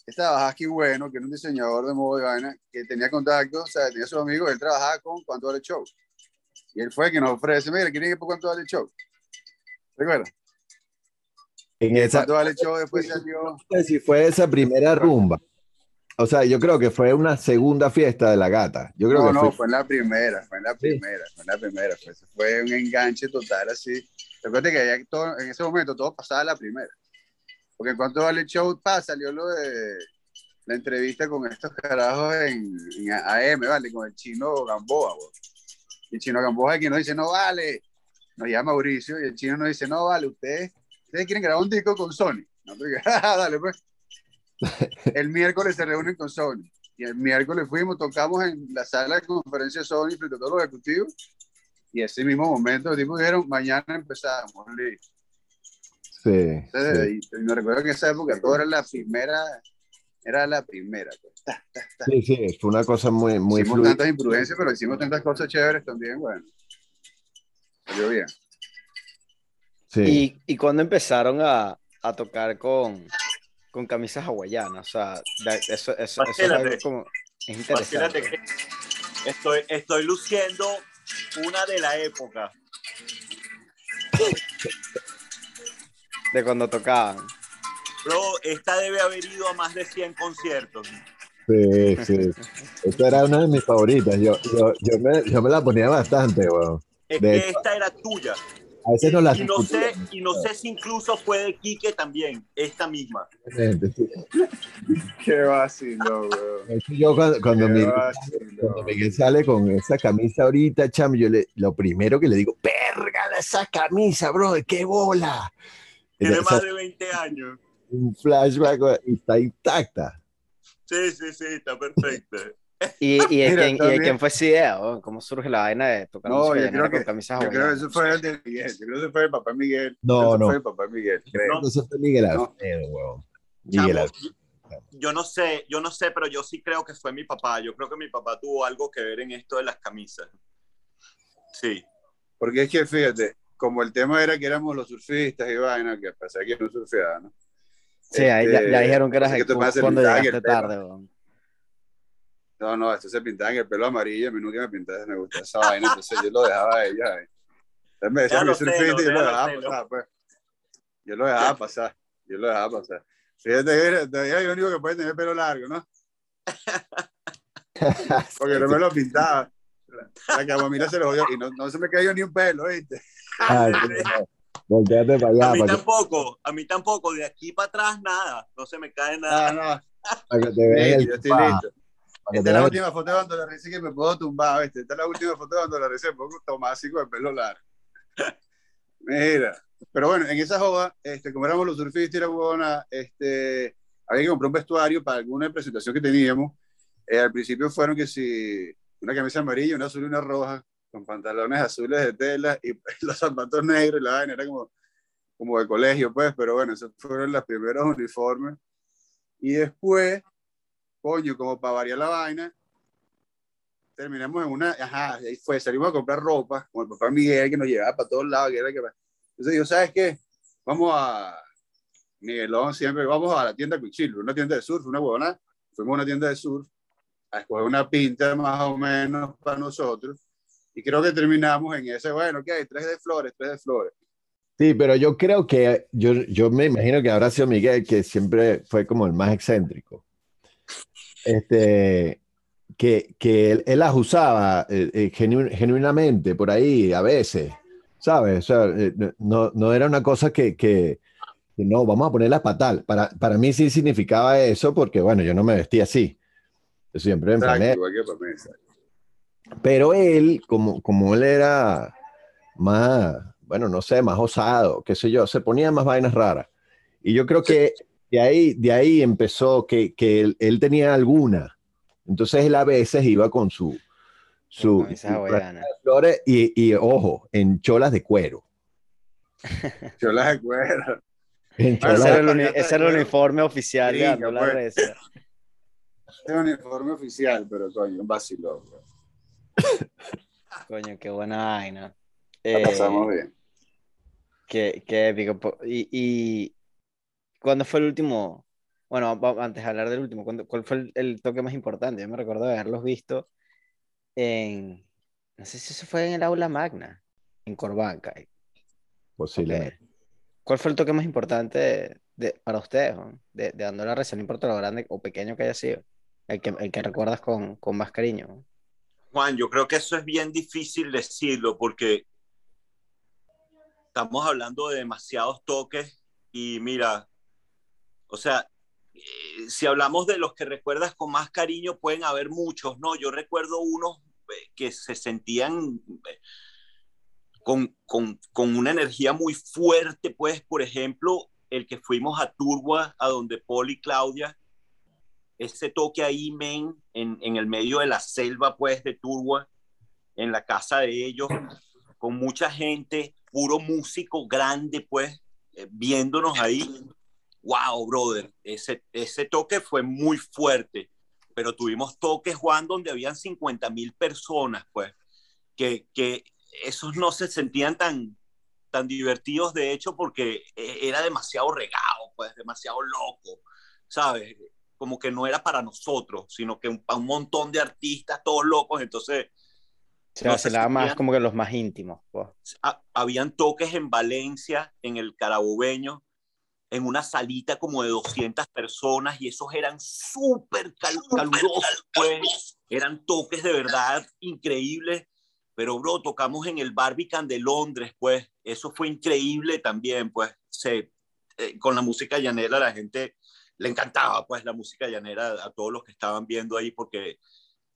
estaba Husky Bueno, que era un diseñador de moda y vaina, que tenía contacto, o sea, tenía sus amigos, él trabajaba con Cuánto Vale Show. Y él fue el que nos ofrece, mira, ¿quieren ir por Cuánto Vale Show? ¿Recuerdas? En esa, Cuánto Vale Show después salió... si fue esa primera rumba. O sea, yo creo que fue una segunda fiesta de la gata. Yo creo No, que no, fue, fue en la primera, fue en la primera, fue en la primera. Fue, fue un enganche total así. Recuerda que todo- en ese momento todo pasaba a la primera. Porque en cuanto vale el show, pa, salió lo de la entrevista con estos carajos en, AM, ¿vale? Con el chino Gamboa, el chino Gamboa quien nos dice, no vale. Nos llama Mauricio y el chino nos dice, no vale, ustedes ¿ustedes quieren grabar un disco con Sony? [laughs] "Ah, pues. El miércoles se reúnen con Sony. Y el miércoles fuimos, tocamos en la sala de conferencia Sony frente a todos los ejecutivos. Y ese mismo momento, los tipos dijeron, mañana empezamos. listo. Sí, Entonces, sí. y me recuerdo que en esa época todo era la primera, era la primera. pues. Ta, ta, ta. Sí, sí, fue una cosa muy, muy hicimos fluida. tantas imprudencias, pero hicimos tantas cosas chéveres también, bueno. Salió bien. Sí. ¿Y, y cuándo empezaron a, a tocar con, con camisas hawaianas? O sea, de- eso, eso, eso es algo como... Es interesante. que estoy, estoy luciendo una de la época. [laughs] De cuando tocaban. Bro, esta debe haber ido a más de 100 conciertos. Sí, sí. Esta era una de mis favoritas. Yo, yo, yo, me, yo me la ponía bastante, weón. Es De que hecho. esta era tuya. A veces no la Y no sé, y no sé si incluso fue de Quique también, esta misma. Qué vacilo, weón. Yo cuando, cuando, Qué Miguel, vacilo. cuando Miguel sale con esa camisa ahorita, chamo, yo le, lo primero que le digo, ¡pérgala esa camisa, bro! ¡Qué bola! Tiene Esa- más de 20 años. un flashback y está intacta. Sí, sí, sí, está perfecta. [laughs] ¿Y, y, de, Mira, quién, y de también- quién fue esa idea? ¿Cómo surge la vaina de tocar No, música yo llanera creo con que- camisas Yo creo que eso fue el de Miguel. Yo creo que eso fue el papá Miguel. No, Eso no. fue el papá Miguel, creo. No. Entonces fue Miguel No. Alfredo, weón. Miguel Chamo, Alfredo. yo no sé, yo no sé, pero yo sí creo que fue mi papá. Yo creo que mi papá tuvo algo que ver en esto de las camisas. Sí. Porque es que fíjate, como el tema era que éramos los surfistas y vaina, que a pesar de que no surfeaba, ¿no? Sí, ahí ya, Este, ya dijeron que eras que cuando llegaste tarde. weón. No, no, esto se pintaba en el pelo amarillo, a mí nunca me pintaba, me gustaba esa vaina, entonces yo lo dejaba a ella. ¿eh? Entonces me decía mi surfista y yo lo dejaba pasar, pues. Yo lo dejaba pasar, yo lo dejaba pasar. Fíjate que era- todavía hay el único que puede tener pelo largo, ¿no? [laughs] Porque no me lo pintaba. La camomila se lo jodió y no, no se me cayó ni un pelo, ¿viste? Ay, [laughs] no, para allá, A mí para que, tampoco, a mí tampoco. De aquí para atrás, nada. No se me cae nada. Ah, no, para que te veas listo, yo estoy listo. que Esta es la última foto de cuando la risa que me puedo tumbar, ¿viste? Esta es la última foto de cuando la risa me puedo tomar así con el pelo largo. [laughs] Mira. Pero bueno, en esa joda, este, como éramos los surfistas y la huevona, este, había que comprar un vestuario para alguna presentación que teníamos. Eh, al principio fueron que si una camisa amarilla, una azul y una roja, con pantalones azules de tela y [laughs] los zapatos negros y la vaina era como, como de colegio, pues, pero bueno, esos fueron los primeros uniformes. Y después, coño, como para variar la vaina, terminamos en una, ajá, ahí fue, salimos a comprar ropa con el papá Miguel que nos llevaba para todos lados, que era que, entonces digo, ¿sabes qué? Vamos a, Miguelón siempre, vamos a la tienda Cuchillo, una tienda de surf, una huevona, fuimos a una tienda de surf a escoger una pinta más o menos para nosotros, y creo que terminamos en ese, bueno, ¿qué hay? Tres de flores, tres de flores. Sí, pero yo creo que, yo, yo me imagino que habrá sido Miguel, que siempre fue como el más excéntrico. Este, que, que él, él las usaba eh, eh, genu- genuinamente por ahí a veces, ¿sabes? O sea, eh, no, no era una cosa que, que, que no, vamos a ponerlas para tal. Para, para mí sí significaba eso porque, bueno, yo no me vestía así. Yo siempre en Exacto, Pero él, como, como él era más, bueno, no sé, más osado, qué sé yo, se ponía más vainas raras. Y yo creo que de ahí, de ahí empezó que, que él, él tenía alguna. Entonces él a veces iba con su, su, su flores y, y, ojo, en cholas de cuero. [laughs] Yo las recuerdo. En Ah, cholas Ese era de- el, ese era el uniforme oficial de Gringa, Ando la pues. Reza. Es un uniforme oficial, pero coño, un vacilón. bro. [laughs] Coño, qué buena vaina. La Eh, pasamos bien. Qué, qué épico. Y, y ¿cuándo fue el último? Bueno, antes de hablar del último, ¿cuándo- ¿cuál fue el, el toque más importante? Yo me recuerdo de haberlos visto en, no sé si eso fue en el aula magna, en Corbanca. posiblemente. ¿Cuál fue el toque más importante de, de- para ustedes, de, de Ando la Reza? No importa lo grande o pequeño que haya sido, el que, el que recuerdas con, con más cariño. Juan, yo creo que eso es bien difícil decirlo porque estamos hablando de demasiados toques y mira, o sea, eh, si hablamos de los que recuerdas con más cariño, pueden haber muchos, ¿no? Yo recuerdo unos eh, que se sentían eh, con, con, con, una energía muy fuerte, pues, por ejemplo, el que fuimos a Turba, a donde Paul y Claudia, ese toque ahí, men, en, en el medio de la selva, pues, de Turba, en la casa de ellos, con mucha gente, puro músico grande, pues, eh, viéndonos ahí. Wow, brother, ese, ese toque fue muy fuerte, pero tuvimos toques, Juan, donde habían 50 mil personas, pues, que, que esos no se sentían tan, tan divertidos, de hecho, porque eh, era demasiado regado, pues, demasiado loco, ¿sabes? Como que no era para nosotros, sino que para un montón de artistas, todos locos, entonces... Se no se más como que los más íntimos. Pues. Habían toques en Valencia, en el Carabobeño, en una salita como de 200 personas y esos eran súper calurosos, pues, eran toques de verdad increíbles pero, bro, tocamos en el Barbican de Londres, pues, eso fue increíble también, pues, se, eh, con la música llanera la gente le encantaba, pues, la música llanera a todos los que estaban viendo ahí, porque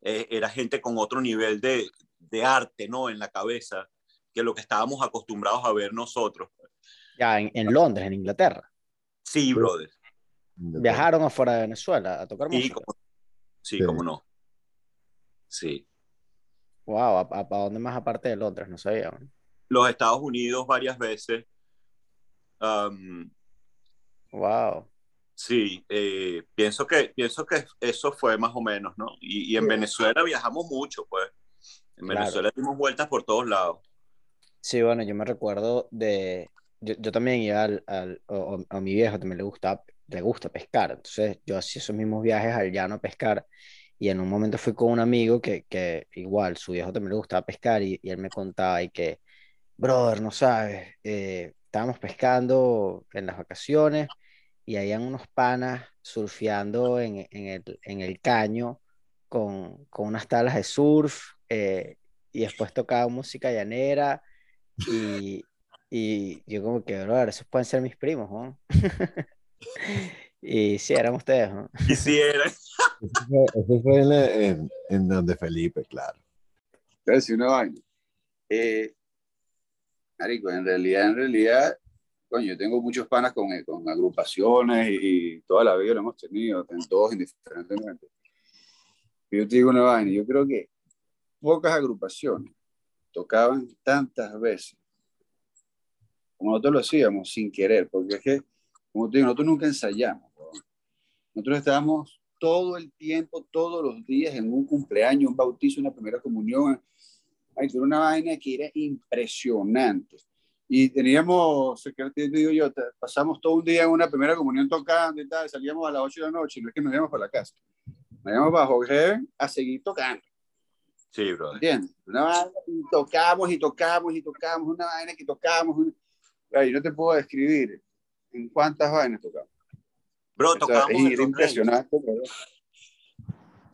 eh, era gente con otro nivel de, de, arte, ¿no? En la cabeza, que lo que estábamos acostumbrados a ver nosotros. Ya, en, en Londres, en Inglaterra. Sí, brother. ¿Viajaron afuera de Venezuela a tocar música? Sí, sí, cómo no. Sí. Wow, ¿a, dónde más aparte de Londres? No sabía. Los Estados Unidos varias veces. wow. Sí, eh, pienso, que, pienso que eso fue más o menos, ¿no? Y, en Venezuela viajamos mucho, pues. En Venezuela dimos vueltas por todos lados. Sí, bueno, yo me recuerdo de... Yo, también iba al... al a mi viejo también le gusta, le gusta pescar. Entonces yo hacía esos mismos viajes al llano a pescar y en un momento fui con un amigo que, que igual, su viejo también le gustaba pescar y, él me contaba y que, brother, no sabes, eh, estábamos pescando en las vacaciones y habían unos panas surfeando en, en, el, en el, caño con, con, unas tablas de surf eh, y después tocaba música llanera y, y yo como que, brother, esos pueden ser mis primos, ¿no? [laughs] y sí, eran ustedes, ¿no? Y sí eran. [laughs] Eso fue, en, en, donde Felipe, claro. Entonces, una vaina. Eh, marico, en realidad, en realidad, coño, yo tengo muchos panas con, con agrupaciones y, toda la vida lo hemos tenido, en todos indiferentemente. Yo te digo una vaina, yo creo que pocas agrupaciones tocaban tantas veces como nosotros lo hacíamos sin querer, porque es que, como te digo, nosotros nunca ensayamos. Nosotros estábamos todo el tiempo, todos los días, en un cumpleaños, un bautizo, una primera comunión. Ay, era una vaina que era impresionante. Y teníamos, digo yo, pasamos todo un día en una primera comunión tocando y tal, salíamos a las 8 de la noche, no es que nos íbamos para la casa. Nos íbamos bajo Heaven a seguir tocando. Sí, bro. ¿Entiendes? Una vaina y tocamos y tocamos y tocamos, una vaina que tocamos. Ay, no te puedo describir en cuántas vainas tocamos. Bro, tocamos. era impresionante,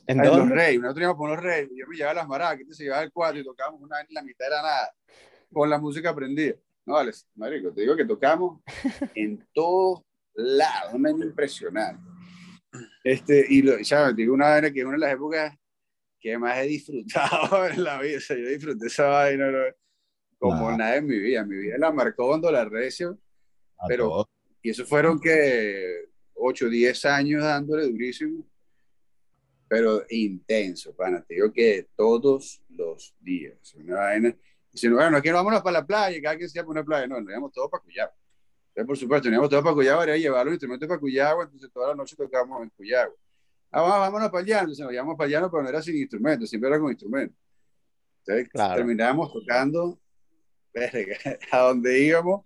En los reyes, nosotros íbamos por los reyes, yo me llevaba las maracas, se llevaba el cuadro y tocábamos una en la mitad era nada, con la música prendida. No, vale, marico, te digo que tocamos en [laughs] todos lados, una impresionante. Este, y lo, ya te digo una vaina que es una de las épocas que más he disfrutado [laughs] en la vida, o sea, yo disfruté esa vaina como nada en mi vida, mi vida la marcó cuando la recio, pero, y eso fueron que 8, 10 años dándole durísimo, pero intenso, pana. Te digo que todos los días. Una vaina. Dicen, bueno, aquí vámonos para la playa, cada quien se llama una playa. No, nos íbamos todos para Cuyagua. Entonces, por supuesto, teníamos todos para Cuyagua, era llevar los instrumentos para Cuyagua, entonces toda la noche tocábamos en Cuyagua. Ah, vámonos para allá, entonces nos íbamos para allá, pero no era sin instrumentos, siempre era con instrumentos. Entonces, terminábamos tocando [laughs] a donde íbamos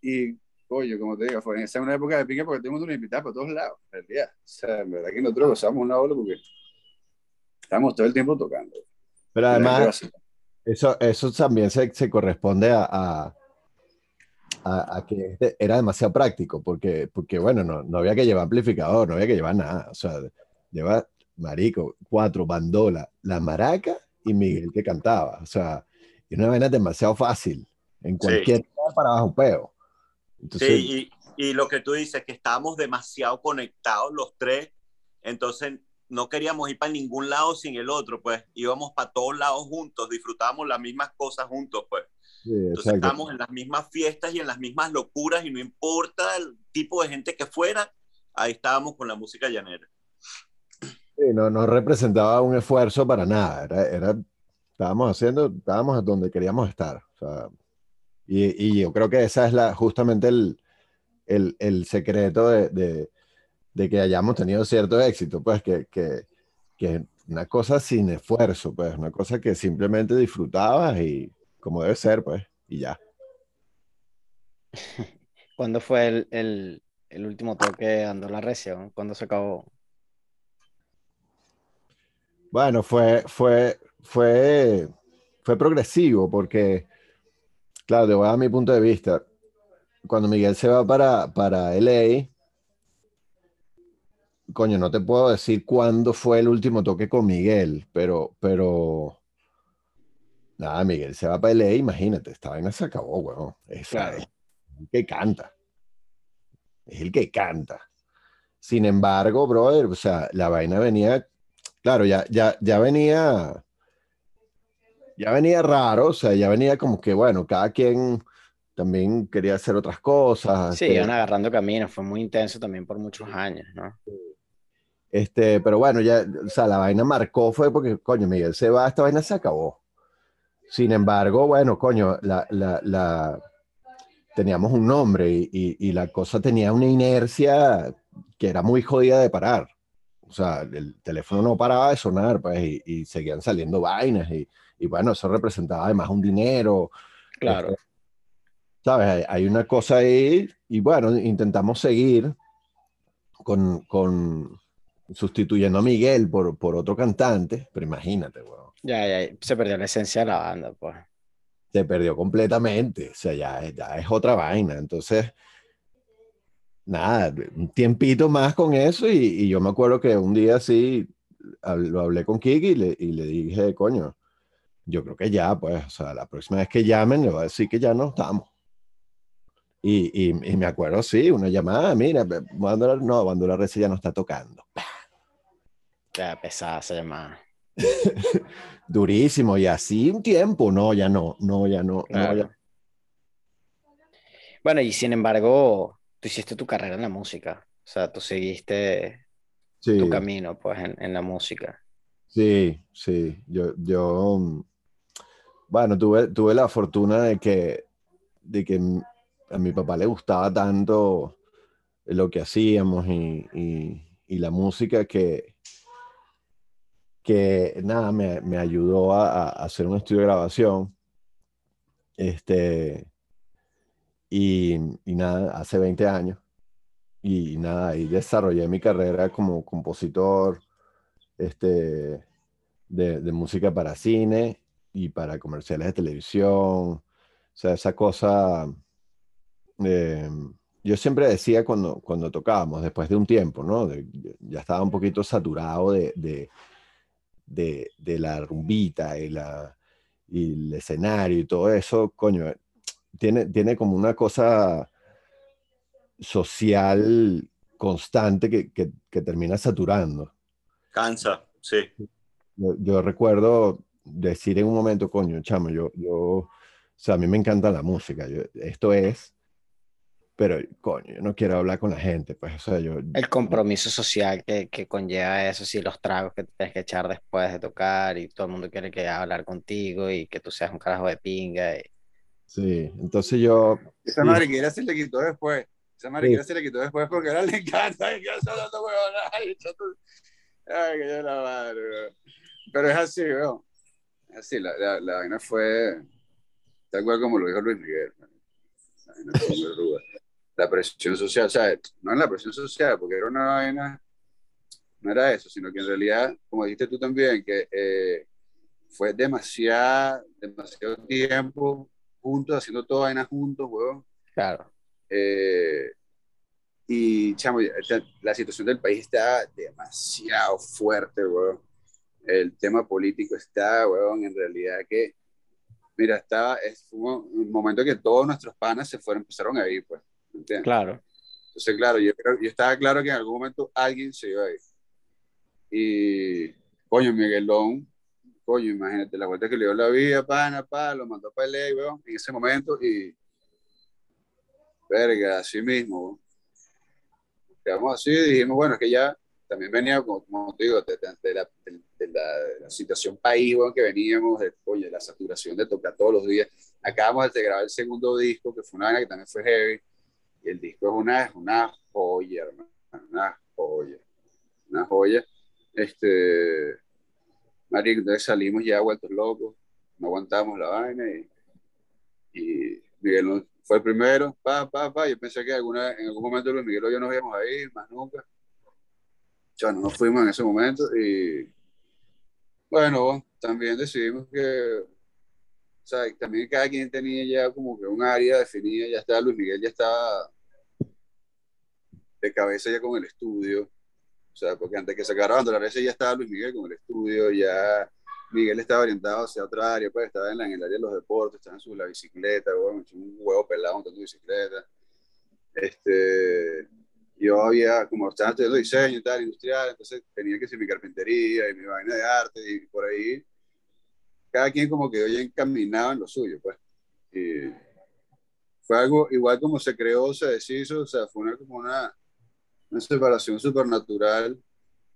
y Oye, como te digo, fue en esa una época de pique porque todo el mundo nos invitaba por todos lados, en realidad. O sea, en verdad que nosotros gozamos una ola porque estamos todo el tiempo tocando. Pero además, eso, eso también se, se corresponde a, a, a, que este era demasiado práctico, porque, porque bueno, no, no había que llevar amplificador, no había que llevar nada. O sea, lleva marico, cuatro, bandola, la maraca y Miguel que cantaba. O sea, y una vaina demasiado fácil. En cualquier sí. para abajo peo sí, y, y, lo que tú dices, que estábamos demasiado conectados los tres, entonces no queríamos ir para ningún lado sin el otro, pues íbamos para todos lados juntos, disfrutábamos las mismas cosas juntos, pues. Sí, Entonces estábamos en las mismas fiestas y en las mismas locuras y no importa el tipo de gente que fuera, ahí estábamos con la música llanera. Sí, no, no representaba un esfuerzo para nada. Era, era- estábamos haciendo, estábamos donde queríamos estar. O sea, y, y yo creo que esa es la, justamente el, el, el secreto de, de- de que hayamos tenido cierto éxito, pues que, que, que una cosa sin esfuerzo, pues una cosa que simplemente disfrutabas y como debe ser, pues, y ya. [laughs] ¿Cuándo fue el, el, el último toque de Ando la Recia? ¿Cuándo se acabó? Bueno, fue, fue, fue, fue progresivo porque, claro, te voy a dar mi punto de vista. Cuando Miguel se va para, para LA, coño, no te puedo decir cuándo fue el último toque con Miguel, pero, pero, nada, Miguel se va para LA, imagínate, esta vaina se acabó, weón. Es, Claro. es el que canta. Es el que canta. Sin embargo, brother, o sea, la vaina venía Claro, ya, ya, ya venía, ya venía raro, o sea, ya venía como que, bueno, cada quien también quería hacer otras cosas. Sí, iban agarrando camino, fue muy intenso también por muchos años, ¿no? Este, pero bueno, ya, o sea, la vaina marcó fue porque, coño, Miguel se va, esta vaina se acabó. Sin embargo, bueno, coño, la, la, la, teníamos un nombre y, y, y la cosa tenía una inercia que era muy jodida de parar. O sea, el teléfono no paraba de sonar, pues, y, y seguían saliendo vainas, y, y, bueno, eso representaba además un dinero. Claro. este, ¿Sabes? Hay, hay una cosa ahí, y bueno, intentamos seguir con, con sustituyendo a Miguel por, por otro cantante, pero imagínate, weón, Ya, ya, se perdió la esencia de la banda, pues. se perdió completamente, o sea, ya, ya es otra vaina, entonces, nada, un tiempito más con eso, y, y yo me acuerdo que un día sí, hab- lo hablé con Kiki y le, y le dije, coño, yo creo que ya, pues, o sea, la próxima vez que llamen, le voy a decir que ya no estamos. Y, y, y me acuerdo, sí, una llamada, mira, cuando la, no, cuando la Reci ya no está tocando. Pesada esa llamada. [laughs] Durísimo, y así un tiempo, no, ya no, no, ya no, no, Claro. ya- Bueno, y sin embargo, tú hiciste tu carrera en la música. O sea, tú seguiste sí. tu camino, pues, en, en la música. Sí, sí, yo, yo, mm, bueno, tuve, tuve la fortuna de que, de que a mi papá le gustaba tanto lo que hacíamos y, y- y la música que, que nada, me, me ayudó a, hacer un estudio de grabación. Este, y, y nada, hace 20 años. Y nada, ahí desarrollé mi carrera como compositor este, de, música para cine y para comerciales de televisión. O sea, esa cosa. eh, yo siempre decía cuando, cuando tocábamos, después de un tiempo, ¿no? Ya estaba un poquito saturado de, de, de la rumbita y, la, y el escenario y todo eso, coño, tiene, tiene como una cosa social constante que, que, que termina saturando. Cansa, sí. Yo, yo recuerdo decir en un momento, coño, chamo, yo, yo, o sea, a mí me encanta la música, yo- esto es, pero, coño, yo no quiero hablar con la gente, pues, o sea, yo, El compromiso social que, que conlleva eso, sí, los tragos que tienes que echar después de tocar y todo el mundo quiere que hablar contigo y que tú seas un carajo de pinga. y- sí, entonces yo, Esa Sí. mariquera se le quitó después. Esa mariquera se le quitó después porque ahora le encanta. y [laughs] que está dando huevonadas y echando- Ay, que yo la madre, weón. Pero es así, weón. Es así, la, la, la vaina fue tal cual como lo dijo Luis Miguel. La vaina fue muy ruda. La presión social, o sea, no es la presión social, porque era una vaina, no era eso, sino que en realidad, como dijiste tú también, que eh, fue demasiado, demasiado tiempo juntos, haciendo toda vaina juntos, weón. Claro. Eh, y, chamo, la situación del país está demasiado fuerte, weón. El tema político está, weón, en realidad que, mira, estaba, es fue un momento que todos nuestros panas se fueron, empezaron a ir, pues, ¿me entiendes? Claro. Entonces, claro, yo, yo estaba claro que en algún momento alguien se iba a ir. Y, coño, Miguelón, coño, imagínate la vuelta que le dio la vida, pana, pa, lo mandó para LA, weón, en ese momento y, verga, así mismo. Quedamos así y dijimos, bueno, es que ya también venía, como, como te digo, de, de- la, de- la- de la situación país, weón, que veníamos, de, oye, de la saturación de tocar todos los días. Acabamos de grabar el segundo disco, que fue una vaina que también fue heavy, el disco es una, una joya, hermano, una joya, una joya. Este, marico, entonces salimos ya vueltos locos, no aguantamos la vaina y, Miguel fue el primero, pa, pa, pa, yo pensé que alguna, en algún momento Luis Miguel o yo nos íbamos a ir, más nunca. Ya no nos fuimos en ese momento y bueno, también decidimos que, sea, también cada quien tenía ya como que un área definida, ya estaba Luis Miguel, ya estaba de cabeza ya con el estudio, o sea, porque antes que sacara Bando la Recia ya estaba Luis Miguel con el estudio, ya Miguel estaba orientado hacia otra área, pues estaba en, el área de los deportes, estaba en su, la bicicleta, bueno, un huevo pelado montando bicicleta. Este, yo había, como estaba estudiando diseño y tal, industrial, entonces tenía que ser mi carpintería y mi vaina de arte y por ahí, cada quien como que hoy encaminado en lo suyo, pues. Y fue algo, igual como se creó, se deshizo, o sea, fue una, como una, una separación supernatural,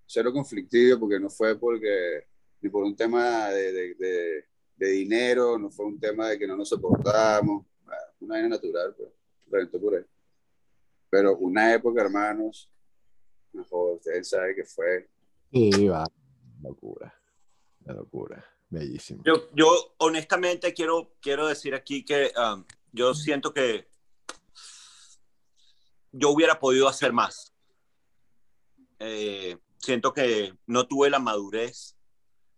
cero conflictivo, porque no fue porque, ni por un tema de, de, de, de dinero, no fue un tema de que no nos soportamos, bueno, una vaina natural, pues, reventó por ahí. Pero una época, hermanos, mejor, ustedes saben que fue. Sí, va. Locura. Una locura. Bellísimo. Yo, yo honestamente quiero, quiero decir aquí que um, yo siento que yo hubiera podido hacer más. Eh, siento que no tuve la madurez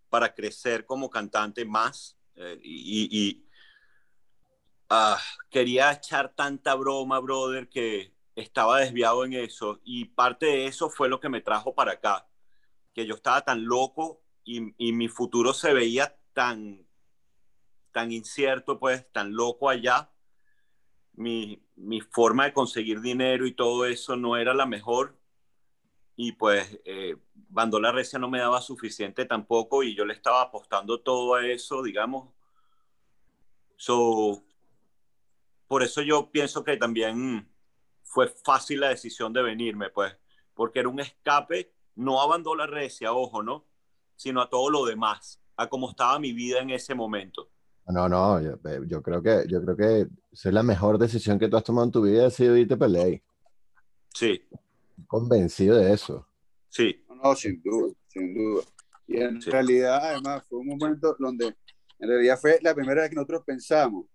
para crecer como cantante más eh, y, y ah, quería echar tanta broma, brother, que estaba desviado en eso y parte de eso fue lo que me trajo para acá, que yo estaba tan loco y, y mi futuro se veía tan, tan incierto, pues, tan loco allá. Mi, mi forma de conseguir dinero y todo eso no era la mejor. Y pues, eh, Bandola Recia no me daba suficiente tampoco y yo le estaba apostando todo a eso, digamos. So, por eso yo pienso que también fue fácil la decisión de venirme, pues, porque era un escape, no a Bandola Recia, ojo, ¿no? Sino a todo lo demás, a cómo estaba mi vida en ese momento. No, no, yo, eh, yo creo que yo creo que esa es la mejor decisión que tú has tomado en tu vida, ha sido irte para LA. Sí, Convencido de eso. sí, No, no, sin duda, sin duda. Y en Sí. realidad, además, fue un momento donde, en realidad fue la primera vez que nosotros pensamos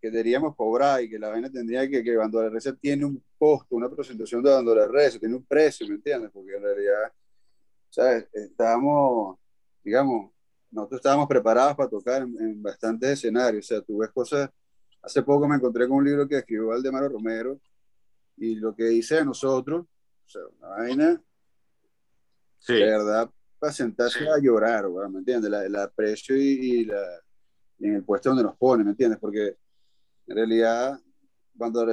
que deberíamos cobrar y que la vaina tendría que, que Bandola Recia tiene un costo, una presentación de Bandola Recia, tiene un precio, ¿me entiendes? Porque en realidad, ¿sabes? Estábamos, digamos, nosotros estábamos preparados para tocar en, en bastantes escenarios, o sea, tú ves cosas, hace poco me encontré con un libro que escribió Aldemaro Romero y lo que dice de nosotros, o sea, una vaina sí. de verdad, para sentarse Sí. a llorar, weón, ¿me entiendes? La, el aprecio y, y la, y en el puesto donde nos pone, ¿me entiendes? Porque en realidad, cuando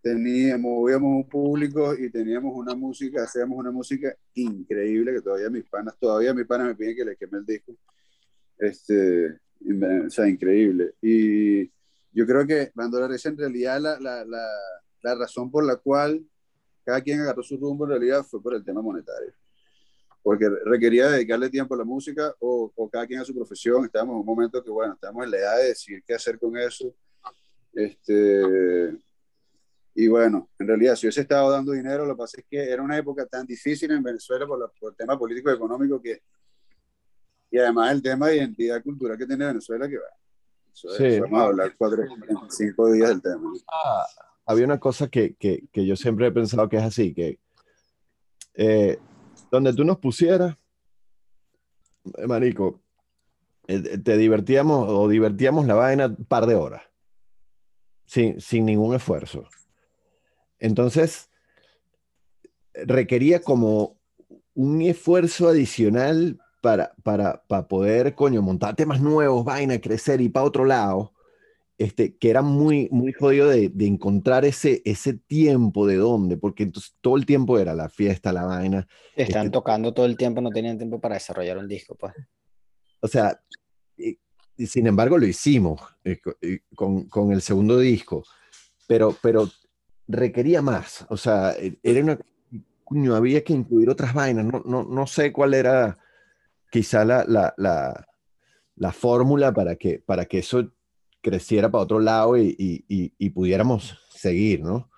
teníamos, movíamos un público y teníamos una música, hacíamos una música increíble, que todavía mis panas, todavía mis panas me piden que le queme el disco. Este, o sea, increíble. Y yo creo que Bandora Recia en realidad la, la, la, la razón por la cual cada quien agarró su rumbo en realidad fue por el tema monetario porque requería dedicarle tiempo a la música o, o cada quien a su profesión. Estábamos en un momento que, bueno, estábamos en la edad de decidir qué hacer con eso. Este, y bueno, en realidad, si hubiese estado dando dinero, lo que pasa es que era una época tan difícil en Venezuela por, la- por el tema político y económico que, y además el tema de identidad cultural que tiene Venezuela, que va. Eso es, Sí. Vamos a hablar cuatro, cinco días del tema. Ah, había una cosa que, que, que yo siempre he pensado que es así, que eh, donde tú nos pusieras, eh, marico, eh, te divertíamos o divertíamos la vaina un par de horas, sin, sin ningún esfuerzo. Entonces, requería como un esfuerzo adicional para, para, para poder, coño, montar temas nuevos, vaina, crecer y para otro lado este, que era muy, muy jodido de, de encontrar ese, ese tiempo de dónde, porque entonces todo el tiempo era la fiesta, la vaina. Están Este- tocando todo el tiempo, no tenían tiempo para desarrollar un disco, pues. O sea, y, sin embargo lo hicimos eh, y con, con el segundo disco, pero, pero requería más, o sea, e- era una, coño, había que incluir otras vainas, no, no, no sé cuál era quizá la, la, la, la fórmula para que, para que eso creciera para otro lado y, y- y- y pudiéramos seguir, ¿no?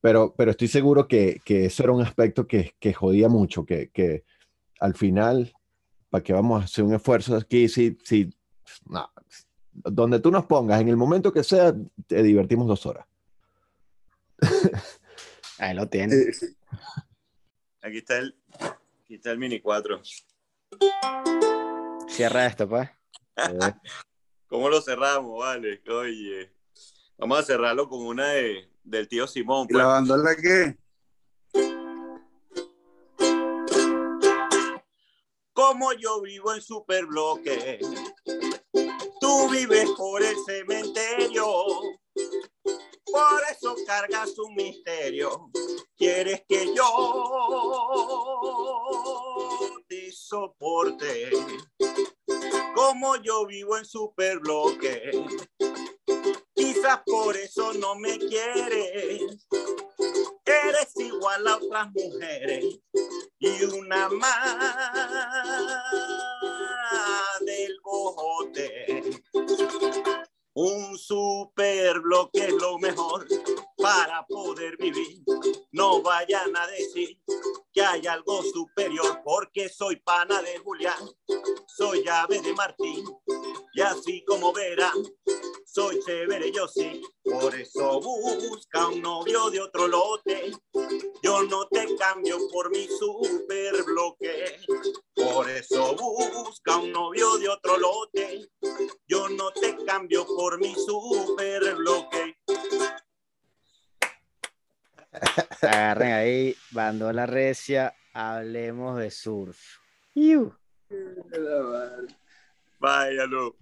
Pero, pero estoy seguro que, que eso era un aspecto que, que jodía mucho, que, que al final, ¿para qué vamos a hacer un esfuerzo aquí? Si, si, no, donde tú nos pongas, en el momento que sea, te divertimos dos horas. [laughs] Ahí lo tienes. Aquí está el, aquí está el Mini 4. Cierra esto, pues. Eh, ¿Cómo lo cerramos? Vale, oye. Vamos a cerrarlo con una de, del tío Simón. ¿Y pues. la bandola qué? Como yo vivo en superbloque, tú vives por el cementerio. Por eso cargas un misterio. Quieres que yo te soporte. Como yo vivo en superbloque, quizás por eso no me quieres. Eres igual a otras mujeres y una más del bojote. Un super bloque es lo mejor para poder vivir. No vayan a decir que hay algo superior porque soy pana de Julián, soy llave de Martín y así como verán, soy chévere yo sí. Por eso busca un novio de otro lote. Yo no te cambio por mi super bloque. Por eso busca un novio de otro lote. Yo no te cambio por mi super bloque. Agarren ahí, bandola recia, hablemos de surf. Iu. Váyalo.